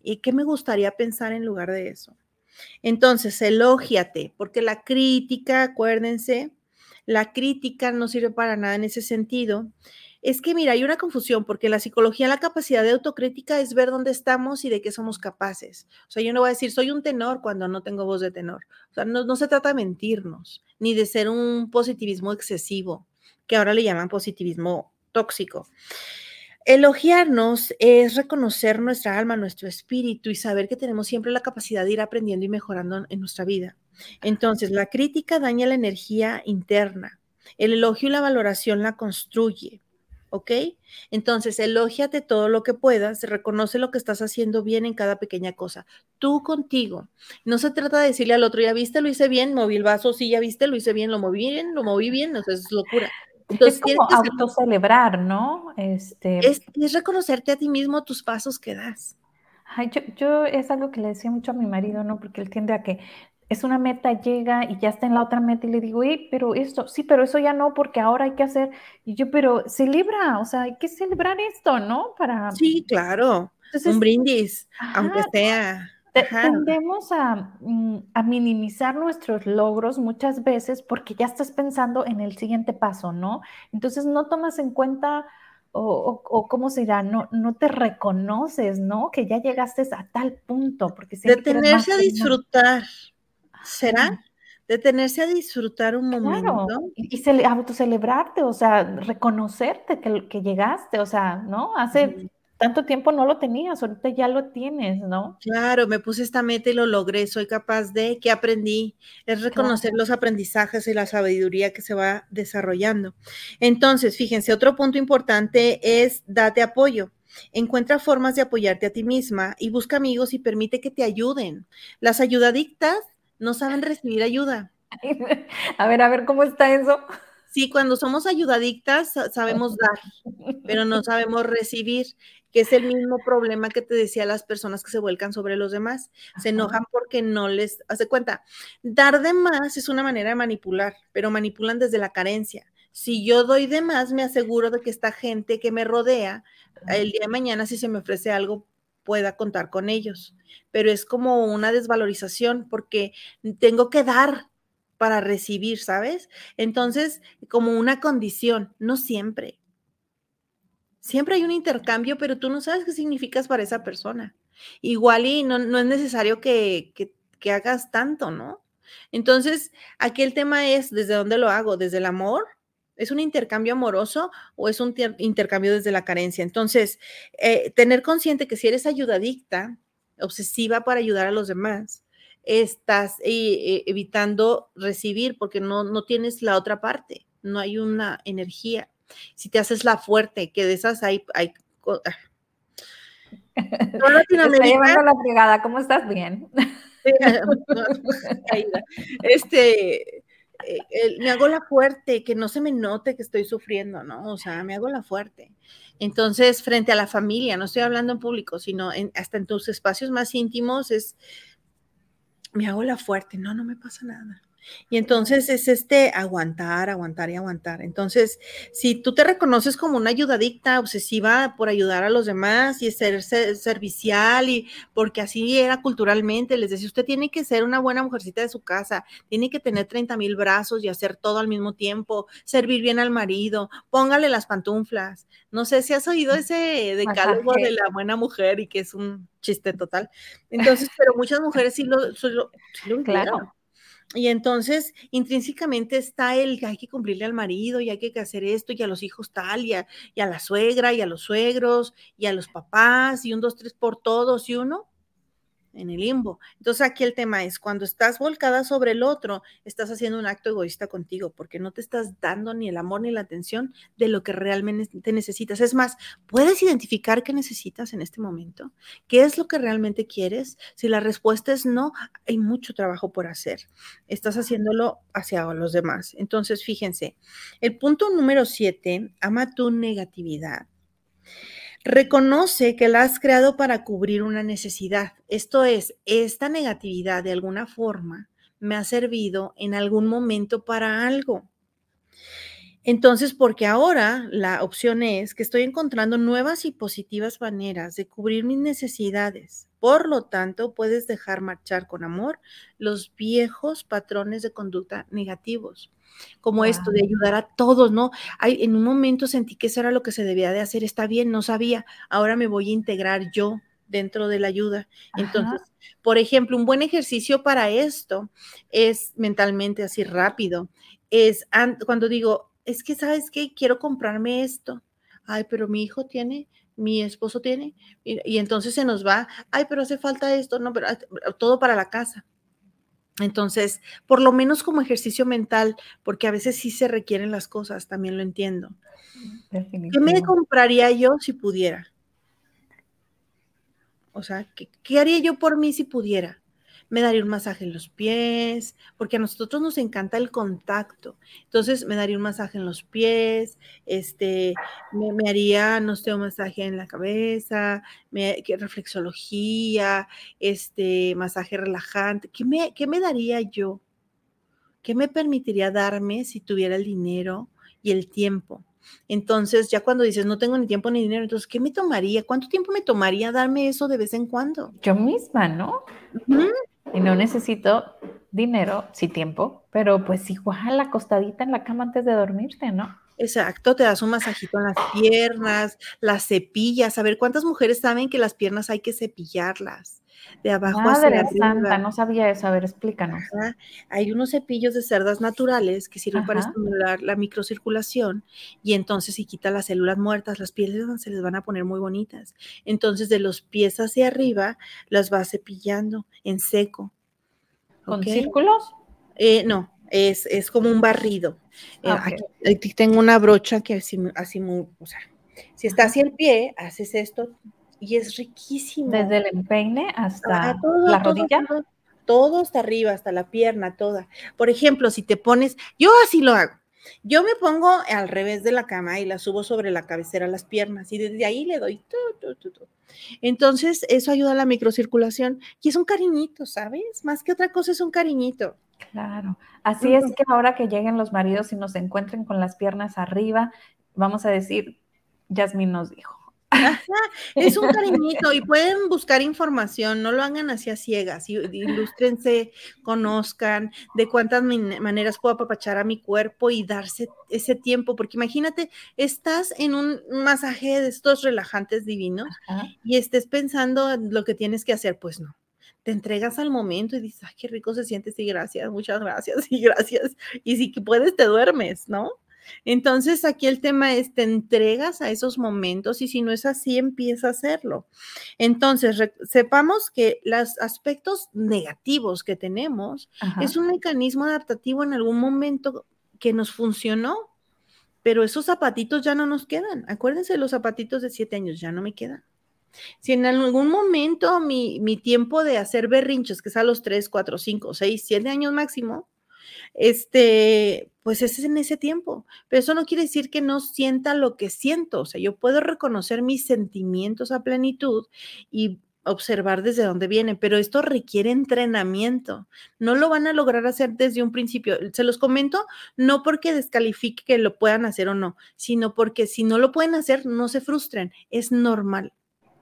¿Y qué me gustaría pensar en lugar de eso? Entonces, elógiate, porque la crítica, acuérdense, la crítica no sirve para nada en ese sentido. Es que, mira, hay una confusión porque la psicología la capacidad de autocrítica es ver dónde estamos y de qué somos capaces. O sea, yo no voy a decir, soy un tenor cuando no tengo voz de tenor. O sea, no, se trata de mentirnos, ni de ser un positivismo excesivo, que ahora le llaman positivismo tóxico. Elogiarnos es reconocer nuestra alma, nuestro espíritu y saber que tenemos siempre la capacidad de ir aprendiendo y mejorando en nuestra vida. Entonces, la crítica daña la energía interna. El elogio y la valoración la construye. ¿Ok? Entonces, elógiate todo lo que puedas, reconoce lo que estás haciendo bien en cada pequeña cosa. Tú contigo. No se trata de decirle al otro, ya viste, lo hice bien, moví el vaso, sí, ya viste, lo hice bien, lo moví bien, lo moví bien, o sea, es locura. Entonces, es como autocelebrar, ¿no? Este... Es, es, reconocerte a ti mismo tus pasos que das. Ay, yo, yo es algo que le decía mucho a mi marido, ¿no? Porque él tiende a que es una meta, llega y ya está en la otra meta y le digo, pero esto, sí, pero eso ya no, porque ahora hay que hacer, y yo, pero celebra, o sea, hay que celebrar esto, ¿no? Para... Sí, claro, un brindis, aunque sea. Tendemos a, mm, a, minimizar nuestros logros muchas veces porque ya estás pensando en el siguiente paso, ¿no? Entonces no tomas en cuenta o, o, cómo se dirá, no, no te reconoces, ¿no? Que ya llegaste a tal punto. Porque Detenerse a disfrutar. ¿Será? Detenerse a disfrutar un momento. y, y autocelebrarte, o sea, reconocerte que, que, llegaste, o sea, ¿no? Hace tanto tiempo no lo tenías, ahorita ya lo tienes, ¿no? Claro, me puse esta meta y lo logré, soy capaz de, ¿qué aprendí? Es reconocer los aprendizajes y la sabiduría que se va desarrollando. Entonces, fíjense, otro punto importante es date apoyo. Encuentra formas de apoyarte a ti misma y busca amigos y permite que te ayuden. Las ayudadictas no saben recibir ayuda. A ver, a ver, ¿cómo está eso? Sí, cuando somos ayudadictas sabemos dar, pero no sabemos recibir, que es el mismo problema que te decía las personas que se vuelcan sobre los demás. Se enojan porque no les hace cuenta. Dar de más es una manera de manipular, pero manipulan desde la carencia. Si yo doy de más, me aseguro de que esta gente que me rodea, el día de mañana, si se me ofrece algo, pueda contar con ellos. Pero es como una desvalorización porque tengo que dar para recibir, ¿sabes? Entonces, como una condición, no siempre. Siempre hay un intercambio, pero tú no sabes qué significas para esa persona. Igual y no, es necesario que, que hagas tanto, ¿no? Entonces, aquí el tema es, ¿desde dónde lo hago? ¿Desde el amor? ¿Es un intercambio amoroso o es un intercambio desde la carencia? Entonces, eh, tener consciente que si eres ayudadicta, obsesiva para ayudar a los demás, estás eh, evitando recibir porque no, no tienes la otra parte, no hay una energía. Si te haces la fuerte, que de esas hay... hay ah. Te llevando la ¿cómo estás? Bien. este, eh, me hago la fuerte, que no se me note que estoy sufriendo, ¿no? O sea, me hago la fuerte. Entonces, frente a la familia, no estoy hablando en público, sino hasta en tus espacios más íntimos, es, me hago la fuerte, no, no me pasa nada. Y entonces es este aguantar, aguantar y aguantar. Entonces, si tú te reconoces como una ayudadicta, obsesiva por ayudar a los demás y ser, servicial, y porque así era culturalmente, les decía, usted tiene que ser una buena mujercita de su casa, tiene que tener 30 mil brazos y hacer todo al mismo tiempo, servir bien al marido, póngale las pantuflas. No sé si has oído ese decálogo de la buena mujer y que es un chiste total. Entonces, pero muchas mujeres sí lo, sí lo, claro. Y entonces, intrínsecamente está el que hay que cumplirle al marido y hay que hacer esto y a los hijos tal y a, y a la suegra y a los suegros y a los papás y un, dos, tres por todos y uno en el limbo. Entonces aquí el tema es, cuando estás volcada sobre el otro, estás haciendo un acto egoísta contigo, porque no te estás dando ni el amor ni la atención de lo que realmente te necesitas. Es más, ¿puedes identificar qué necesitas en este momento? ¿Qué es lo que realmente quieres? Si la respuesta es no, hay mucho trabajo por hacer. Estás haciéndolo hacia los demás. Entonces, fíjense, el punto número siete, ama tu negatividad. Reconoce que la has creado para cubrir una necesidad. Esto es, esta negatividad de alguna forma me ha servido en algún momento para algo. Entonces, porque ahora la opción es que estoy encontrando nuevas y positivas maneras de cubrir mis necesidades. Por lo tanto, puedes dejar marchar con amor los viejos patrones de conducta negativos como esto de ayudar a todos, ¿no? Hay, en un momento sentí que eso era lo que se debía de hacer, está bien, no sabía, ahora me voy a integrar yo dentro de la ayuda. Entonces, por ejemplo, un buen ejercicio para esto es mentalmente así rápido, es cuando digo, es que, ¿sabes qué? Quiero comprarme esto. Ay, pero mi hijo tiene, mi esposo tiene, y, y entonces se nos va, ay, pero hace falta esto, no, pero todo para la casa. Entonces, por lo menos como ejercicio mental, porque a veces sí se requieren las cosas, también lo entiendo. ¿Qué me compraría yo si pudiera? O sea, ¿qué, haría yo por mí si pudiera? Me daría un masaje en los pies, porque a nosotros nos encanta el contacto. Entonces me daría un masaje en los pies, este, me, haría, no sé, un masaje en la cabeza, me, reflexología, este, masaje relajante. ¿Qué me, ¿Qué me daría yo? ¿Qué me permitiría darme si tuviera el dinero y el tiempo? Entonces, ya cuando dices, no tengo ni tiempo ni dinero, entonces, ¿qué me tomaría? ¿Cuánto tiempo me tomaría darme eso de vez en cuando? Yo misma, ¿no? Y no necesito dinero, sí tiempo, pero pues igual acostadita en la cama antes de dormirte, ¿no? Exacto, te das un masajito en las piernas, las cepillas. A ver, ¿cuántas mujeres saben que las piernas hay que cepillarlas? De abajo Madre hacia Santa, no sabía eso. A ver, explícanos. Hay unos cepillos de cerdas naturales que sirven para estimular la microcirculación y entonces si quita las células muertas, las pieles se les van a poner muy bonitas. Entonces de los pies hacia arriba las vas cepillando en seco. ¿Con círculos? Eh, no, es, es, como un barrido. Eh, aquí, tengo una brocha que así, así o sea, si está hacia el pie, haces esto y es riquísimo. Desde el empeine hasta la rodilla. Todo, hasta arriba, hasta la pierna, toda. Por ejemplo, si te pones, yo así lo hago. Yo me pongo al revés de la cama y la subo sobre la cabecera las piernas y desde ahí le doy. Entonces, eso ayuda a la microcirculación y es un cariñito, ¿sabes? Más que otra cosa es un cariñito. Claro. Así es que ahora que lleguen los maridos y nos encuentren con las piernas arriba, vamos a decir, Yasmín nos dijo es un cariñito y pueden buscar información, no lo hagan así a ciegas, ilústrense, conozcan de cuántas maneras puedo apapachar a mi cuerpo y darse ese tiempo, porque imagínate, estás en un masaje de estos relajantes divinos y estés pensando lo que tienes que hacer, pues no. Te entregas al momento y dices, ay, qué rico se siente, sí, gracias, muchas gracias, y gracias. Y si puedes, te duermes, ¿no? Entonces aquí el tema es, te entregas a esos momentos y si no es así, empieza a hacerlo. Entonces, sepamos que los aspectos negativos que tenemos es un mecanismo adaptativo en algún momento que nos funcionó, pero esos zapatitos ya no nos quedan. Acuérdense los zapatitos de siete años, ya no me quedan. Si en algún momento mi, mi tiempo de hacer berrinches, que es a los tres, cuatro, cinco, seis, siete años máximo, este, pues es en ese tiempo. Pero eso no quiere decir que no sienta lo que siento. O sea, yo puedo reconocer mis sentimientos a plenitud y observar desde dónde vienen, pero esto requiere entrenamiento. No lo van a lograr hacer desde un principio. Se los comento no porque descalifique que lo puedan hacer o no, sino porque si no lo pueden hacer, no se frustren. Es normal.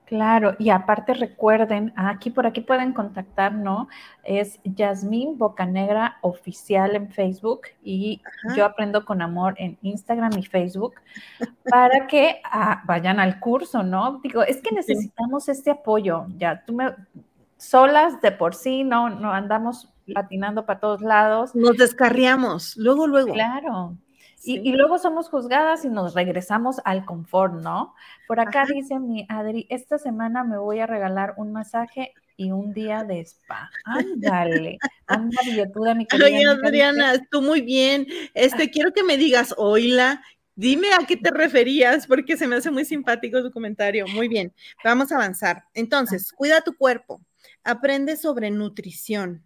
Claro, y aparte recuerden, aquí por aquí pueden contactar, ¿no? Es Yasmín Bocanegra Oficial en Facebook y yo aprendo con amor en Instagram y Facebook para que ah, vayan al curso, ¿no? Digo, es que necesitamos este apoyo, ya, tú me, solas de por sí, no, no andamos patinando para todos lados. Nos descarriamos, luego, luego. Claro, y, luego somos juzgadas y nos regresamos al confort, ¿no? Por acá dice mi Adri, esta semana me voy a regalar un masaje y un día de spa. Ándale, ándale, tú mi querida. Oye, Adriana, tú muy bien. Este, ah. quiero que me digas, oíla, dime a qué te referías, porque se me hace muy simpático tu comentario. Muy bien, vamos a avanzar. Entonces, cuida tu cuerpo, aprende sobre nutrición.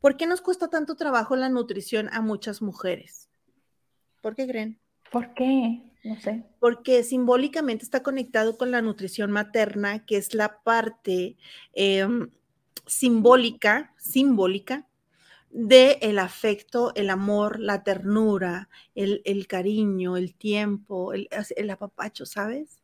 ¿Por qué nos cuesta tanto trabajo la nutrición a muchas mujeres? ¿Por qué creen? ¿Por qué? No sé. Porque simbólicamente está conectado con la nutrición materna, que es la parte em, simbólica, simbólica de el afecto, el amor, la ternura, el, cariño, el tiempo, el, el apapacho, ¿sabes?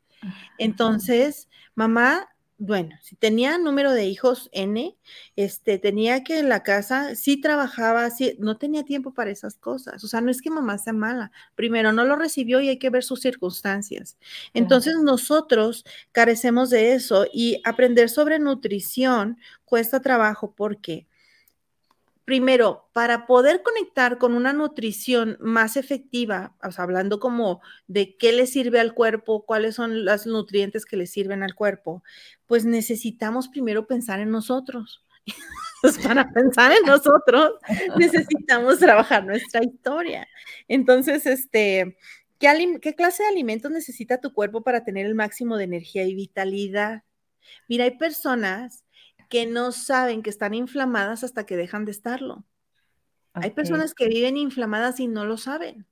Entonces, mamá bueno, si tenía número de hijos N, este, tenía que en la casa, sí trabajaba, sí, no tenía tiempo para esas cosas. O sea, no es que mamá sea mala. Primero, no lo recibió y hay que ver sus circunstancias. Entonces, nosotros carecemos de eso y aprender sobre nutrición cuesta trabajo porque primero, para poder conectar con una nutrición más efectiva, hablando como de qué le sirve al cuerpo, cuáles son los nutrientes que le sirven al cuerpo, pues necesitamos primero pensar en nosotros. Para pensar en nosotros, necesitamos trabajar nuestra historia. Entonces, este, ¿qué, ¿qué clase de alimentos necesita tu cuerpo para tener el máximo de energía y vitalidad? Mira, hay personas que no saben que están inflamadas hasta que dejan de estarlo. Hay personas que viven inflamadas y no lo saben.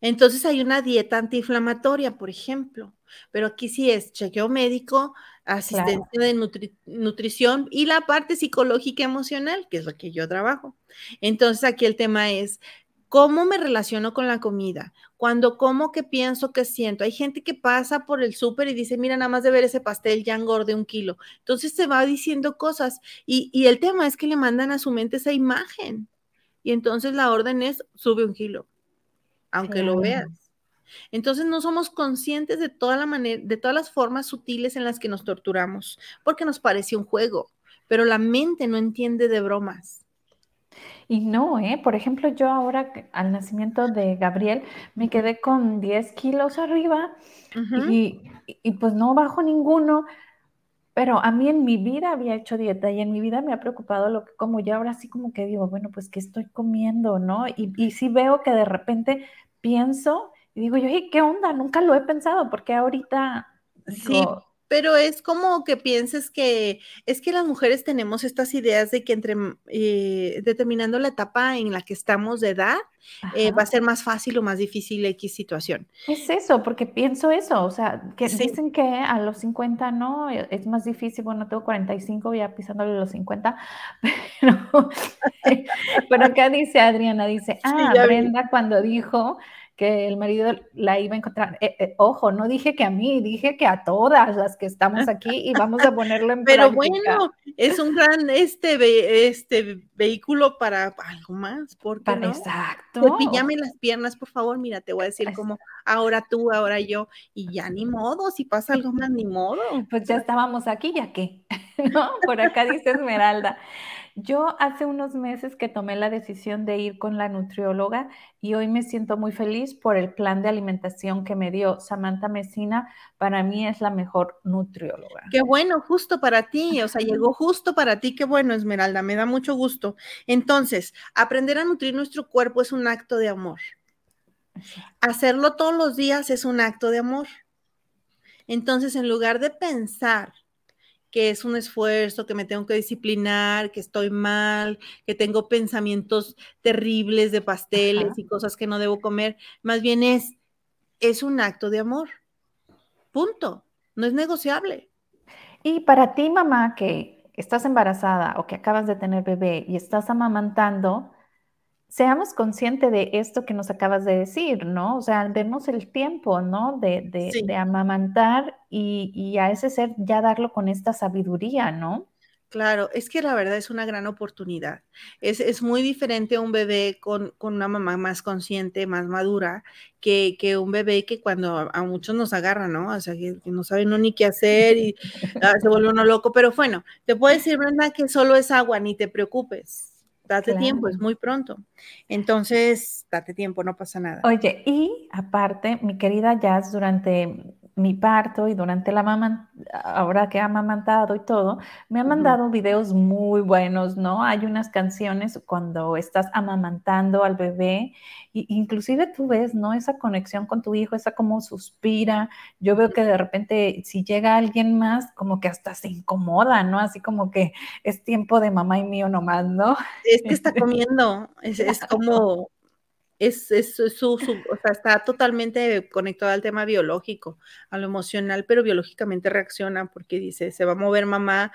Entonces hay una dieta antiinflamatoria, por ejemplo, pero aquí sí es chequeo médico, asistencia de nutrición y la parte psicológica emocional, que es lo que yo trabajo. Entonces aquí el tema es, ¿Cómo me relaciono con la comida? Cuando como, ¿qué pienso, qué siento? Hay gente que pasa por el súper y dice, mira, nada más de ver ese pastel ya engorde un kilo. Entonces se va diciendo cosas y, y el tema es que le mandan a su mente esa imagen. Y entonces la orden es, sube un kilo, aunque lo veas. Entonces no somos conscientes de toda la manera, de todas las formas sutiles en las que nos torturamos, porque nos parece un juego, pero la mente no entiende de bromas. Y no, ¿eh? Por ejemplo, yo ahora al nacimiento de Gabriel me quedé con 10 kilos arriba y, pues no bajo ninguno, pero a mí en mi vida había hecho dieta y en mi vida me ha preocupado lo que como. Y ahora sí como que digo, bueno, pues ¿qué estoy comiendo, no? Y, y sí veo que de repente pienso y digo yo, ¿qué onda? Nunca lo he pensado porque ahorita... Sí, pero es como que pienses que es que las mujeres tenemos estas ideas de que entre eh, determinando la etapa en la que estamos de edad, eh, va a ser más fácil o más difícil X situación. Es eso, porque pienso eso, o sea, que dicen que a los 50 no, e, es más difícil, bueno, tengo 45 ya pisándole los 50, pero, pero acá dice Adriana, dice, ah, Brenda cuando dijo que el marido la iba a encontrar. Eh, eh, ojo, no dije que a mí, dije que a todas las que estamos aquí y vamos a ponerlo en Pero bueno, es un gran este, este vehículo para algo más, ¿por qué no? Exacto. pillame las piernas, por favor, mira, te voy a decir como ahora tú, ahora yo, y ya ni modo, si pasa algo más, ni modo. Pues ya estábamos aquí, ya qué, ¿no? Por acá dice Esmeralda. Yo hace unos meses que tomé la decisión de ir con la nutrióloga y hoy me siento muy feliz por el plan de alimentación que me dio Samantha Mesina. Para mí es la mejor nutrióloga. Qué bueno, justo para ti, o sea, llegó justo para ti. Qué bueno, Esmeralda, me da mucho gusto. Entonces, aprender a nutrir nuestro cuerpo es un acto de amor. Hacerlo todos los días es un acto de amor. Entonces, en lugar de pensar que es un esfuerzo, que me tengo que disciplinar, que estoy mal, que tengo pensamientos terribles de pasteles y cosas que no debo comer. Más bien es, es un acto de amor. Punto. No es negociable. Y para ti, mamá, que estás embarazada o que acabas de tener bebé y estás amamantando, seamos conscientes de esto que nos acabas de decir, ¿no? O sea, demos el tiempo, ¿no? De, de, amamantar y, y, a ese ser ya darlo con esta sabiduría, ¿no? Claro, es que la verdad es una gran oportunidad. Es, es muy diferente un bebé con, con, una mamá más consciente, más madura, que, que, un bebé que cuando a, muchos nos agarra, ¿no? O sea, que, no sabe no ni qué hacer y ah, se vuelve uno loco. Pero bueno, te puedo decir, Brenda, que solo es agua, ni te preocupes date tiempo, es muy pronto. Entonces, date tiempo, no pasa nada. Oye, y aparte, mi querida Jazz, durante mi parto y durante la mamá, ahora que ha amamantado y todo, me ha mandado videos muy buenos, ¿no? Hay unas canciones cuando estás amamantando al bebé, y inclusive tú ves, ¿no? Esa conexión con tu hijo, esa como suspira. Yo veo que de repente si llega alguien más, como que hasta se incomoda, ¿no? Así como que es tiempo de mamá y mío nomás, ¿no? Es que está comiendo, es, es como es, es, su, o sea, está totalmente conectado al tema biológico, a lo emocional, pero biológicamente reacciona porque dice, se va a mover mamá,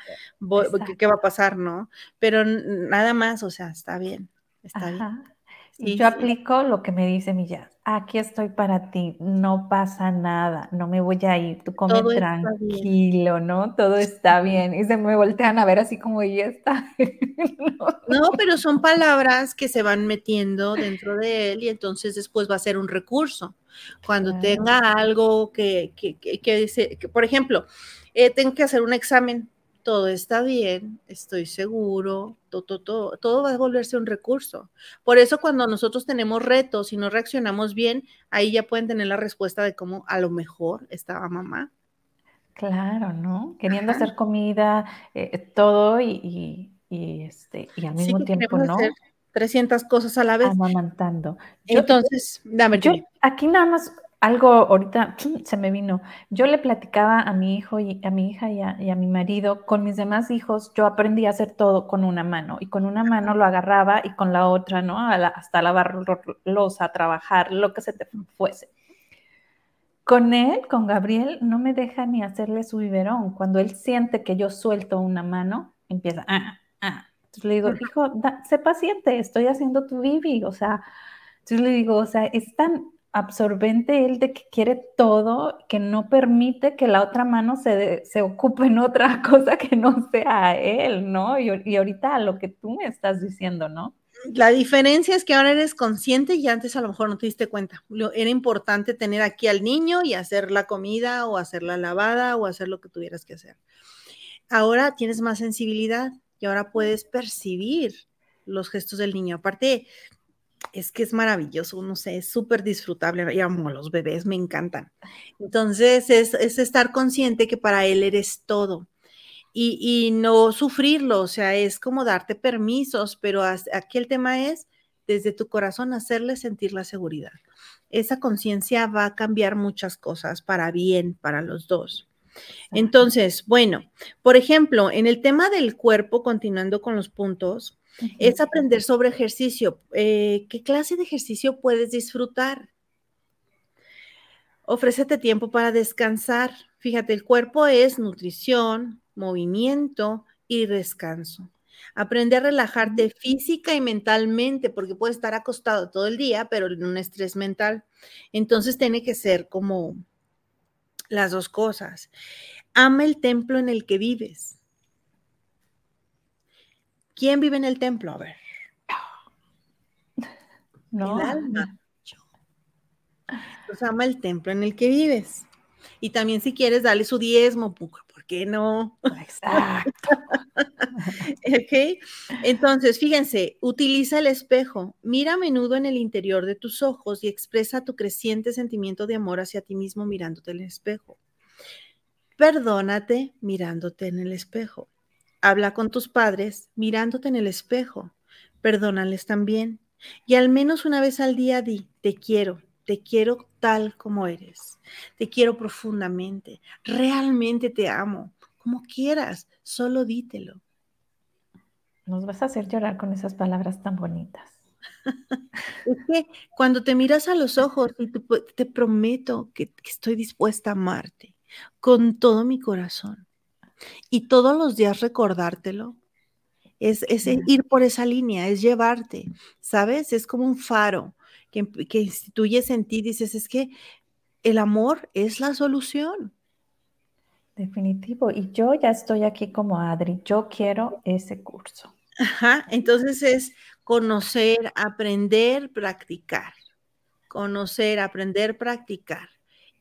¿qué, va a pasar, no? Pero nada más, o sea, está bien, está bien. Y yo aplico lo que me dice mi jazz. Aquí estoy para ti, no pasa nada, no me voy a ir, tú come tranquilo, ¿no? Todo está bien. Y se me voltean a ver así como, ella está? no. pero son palabras que se van metiendo dentro de él y entonces después va a ser un recurso. Cuando tenga algo que, que, que, que, por ejemplo, eh, tengo que hacer un examen todo está bien, estoy seguro, todo, todo, todo, va a volverse un recurso. Por eso cuando nosotros tenemos retos y no reaccionamos bien, ahí ya pueden tener la respuesta de cómo a lo mejor estaba mamá. Claro, ¿no? Queriendo hacer comida, eh, todo y, este, y al mismo tiempo, ¿no? Hacer 300 cosas a la vez. Amamantando. Entonces, dame. Yo, aquí nada más algo ahorita se me vino. Yo le platicaba a mi hijo y a mi hija y a, mi marido, con mis demás hijos, yo aprendí a hacer todo con una mano y con una mano lo agarraba y con la otra, ¿no? hasta lavar losa, trabajar, lo que se te fuese. Con él, con Gabriel, no me deja ni hacerle su biberón. Cuando él siente que yo suelto una mano, empieza, ah, ah. Entonces le digo, hijo, sé paciente, estoy haciendo tu bibi, o sea, entonces le digo, o sea, es tan absorbente él de que quiere todo, que no permite que la otra mano se, se ocupe en otra cosa que no sea él, ¿no? Y, y, ahorita lo que tú me estás diciendo, ¿no? La diferencia es que ahora eres consciente y antes a lo mejor no te diste cuenta. Era importante tener aquí al niño y hacer la comida o hacer la lavada o hacer lo que tuvieras que hacer. Ahora tienes más sensibilidad y ahora puedes percibir los gestos del niño. Aparte, es que es maravilloso, no sé, es súper disfrutable. Yo amo a los bebés, me encantan. Entonces, es, estar consciente que para él eres todo. Y, no sufrirlo, o sea, es como darte permisos, pero aquí el tema es desde tu corazón hacerle sentir la seguridad. Esa conciencia va a cambiar muchas cosas para bien, para los dos. Entonces, bueno, por ejemplo, en el tema del cuerpo, continuando con los puntos, es aprender sobre ejercicio. Eh, ¿Qué clase de ejercicio puedes disfrutar? Ofrécete tiempo para descansar. Fíjate, el cuerpo es nutrición, movimiento y descanso. Aprende a relajarte física y mentalmente, porque puedes estar acostado todo el día, pero en un estrés mental. Entonces tiene que ser como las dos cosas. Ama el templo en el que vives. ¿Quién vive en el templo? A ver. No. El alma. Pues ama el templo en el que vives. Y también si quieres, dale su diezmo, ¿por qué no? Exacto. ok. Entonces, fíjense, utiliza el espejo. Mira a menudo en el interior de tus ojos y expresa tu creciente sentimiento de amor hacia ti mismo mirándote en el espejo. Perdónate mirándote en el espejo. Habla con tus padres mirándote en el espejo. Perdónales también. Y al menos una vez al día di, te quiero, te quiero tal como eres. Te quiero profundamente. Realmente te amo. Como quieras, solo dítelo. Nos vas a hacer llorar con esas palabras tan bonitas. es que cuando te miras a los ojos y te, prometo que, estoy dispuesta a amarte con todo mi corazón y todos los días recordártelo, es, es ir por esa línea, es llevarte, ¿sabes? Es como un faro que, instituyes en ti, dices, es que el amor es la solución. Definitivo. Y yo ya estoy aquí como Adri, yo quiero ese curso. Ajá, entonces es conocer, aprender, practicar. Conocer, aprender, practicar.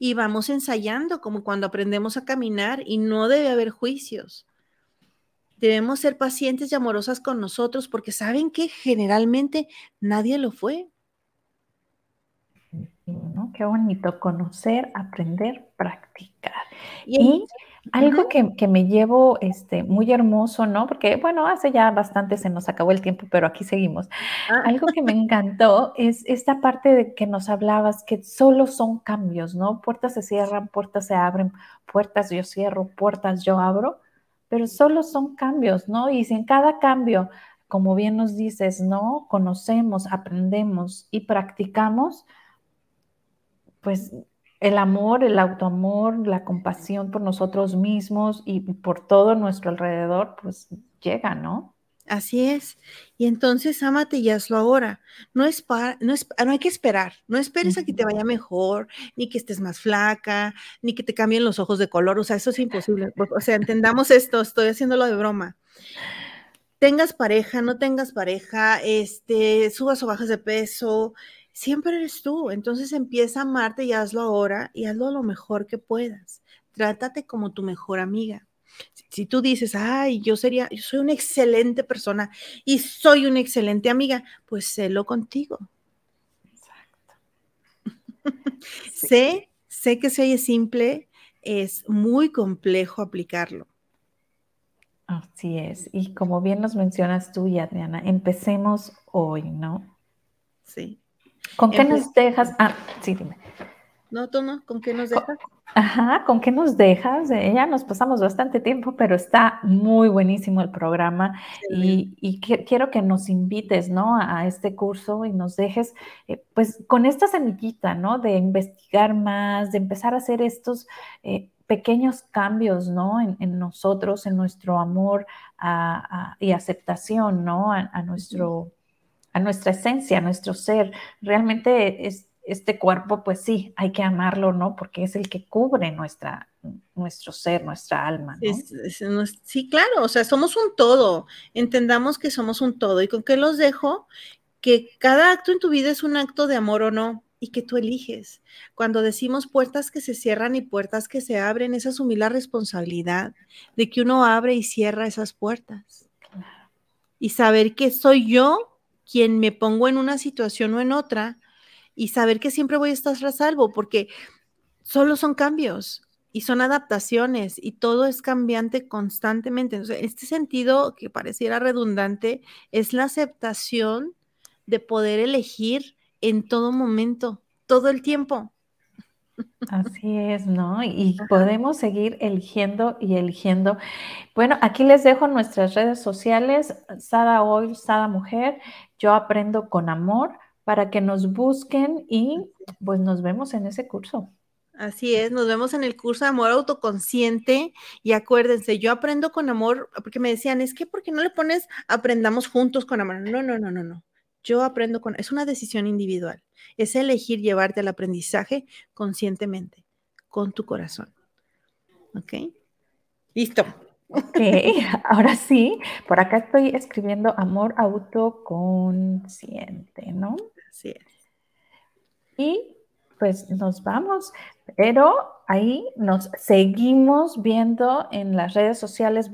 Y vamos ensayando como cuando aprendemos a caminar y no debe haber juicios. Debemos ser pacientes y amorosas con nosotros porque saben que generalmente nadie lo fue. Qué bonito, conocer, aprender, practicar. Y, algo que, me llevo este, muy hermoso, ¿no? Porque, bueno, hace ya bastante se nos acabó el tiempo, pero aquí seguimos. Ah. Algo que me encantó es esta parte de que nos hablabas, que solo son cambios, ¿no? Puertas se cierran, puertas se abren, puertas yo cierro, puertas yo abro, pero solo son cambios, ¿no? Y si en cada cambio, como bien nos dices, ¿no? Conocemos, aprendemos y practicamos, pues el amor, el autoamor, la compasión por nosotros mismos y por todo nuestro alrededor, pues llega, ¿no? Así es. Y entonces ámate y hazlo ahora. No, es no, es, no hay que esperar. No esperes a que te vaya mejor, ni que estés más flaca, ni que te cambien los ojos de color. O sea, eso es imposible. O sea, entendamos esto, estoy haciéndolo de broma. Tengas pareja, no tengas pareja, este, subas o bajas de peso, siempre eres tú. Entonces empieza a amarte y hazlo ahora y hazlo lo mejor que puedas. Trátate como tu mejor amiga. Si tú dices, ay, yo sería, yo soy una excelente persona y soy una excelente amiga, pues sélo contigo. Exacto. sé, sé que se oye simple, es muy complejo aplicarlo. Así es. Y como bien nos mencionas tú y Adriana, empecemos hoy, ¿no? Sí. ¿Con qué nos dejas? Ah, sí, dime. No, tú no, ¿con qué nos dejas? Ajá, ¿con qué nos dejas? Ya nos pasamos bastante tiempo, pero está muy buenísimo el programa y, quiero que nos invites, ¿no? A, este curso y nos dejes, eh, pues, con esta semillita, ¿no? De investigar más, de empezar a hacer estos eh, pequeños cambios, ¿no? En, nosotros, en nuestro amor y aceptación, ¿no? A, nuestro a nuestra esencia, a nuestro ser. Realmente es, este cuerpo, pues sí, hay que amarlo, ¿no? Porque es el que cubre nuestra, nuestro ser, nuestra alma. ¿no? sí, claro, o sea, somos un todo. Entendamos que somos un todo. ¿Y con qué los dejo? Que cada acto en tu vida es un acto de amor o no y que tú eliges. Cuando decimos puertas que se cierran y puertas que se abren, es asumir la responsabilidad de que uno abre y cierra esas puertas. Y saber que soy yo quien me pongo en una situación o en otra y saber que siempre voy a estar a salvo, porque solo son cambios y son adaptaciones y todo es cambiante constantemente. Entonces, este sentido que pareciera redundante es la aceptación de poder elegir en todo momento, todo el tiempo. Así es, ¿no? Y podemos seguir eligiendo y eligiendo. Bueno, aquí les dejo nuestras redes sociales, Sada Hoy, Sada Mujer, yo aprendo con amor para que nos busquen y pues nos vemos en ese curso. Así es, nos vemos en el curso de amor autoconsciente y acuérdense, yo aprendo con amor, porque me decían, es que ¿por qué no le pones aprendamos juntos con amor? No, no, no, no, no. Yo aprendo con, es una decisión individual, es elegir llevarte al aprendizaje conscientemente, con tu corazón. ¿Ok? Listo. Ok, ahora sí, por acá estoy escribiendo amor autoconsciente, ¿no? Así es. Y pues nos vamos, pero ahí nos seguimos viendo en las redes sociales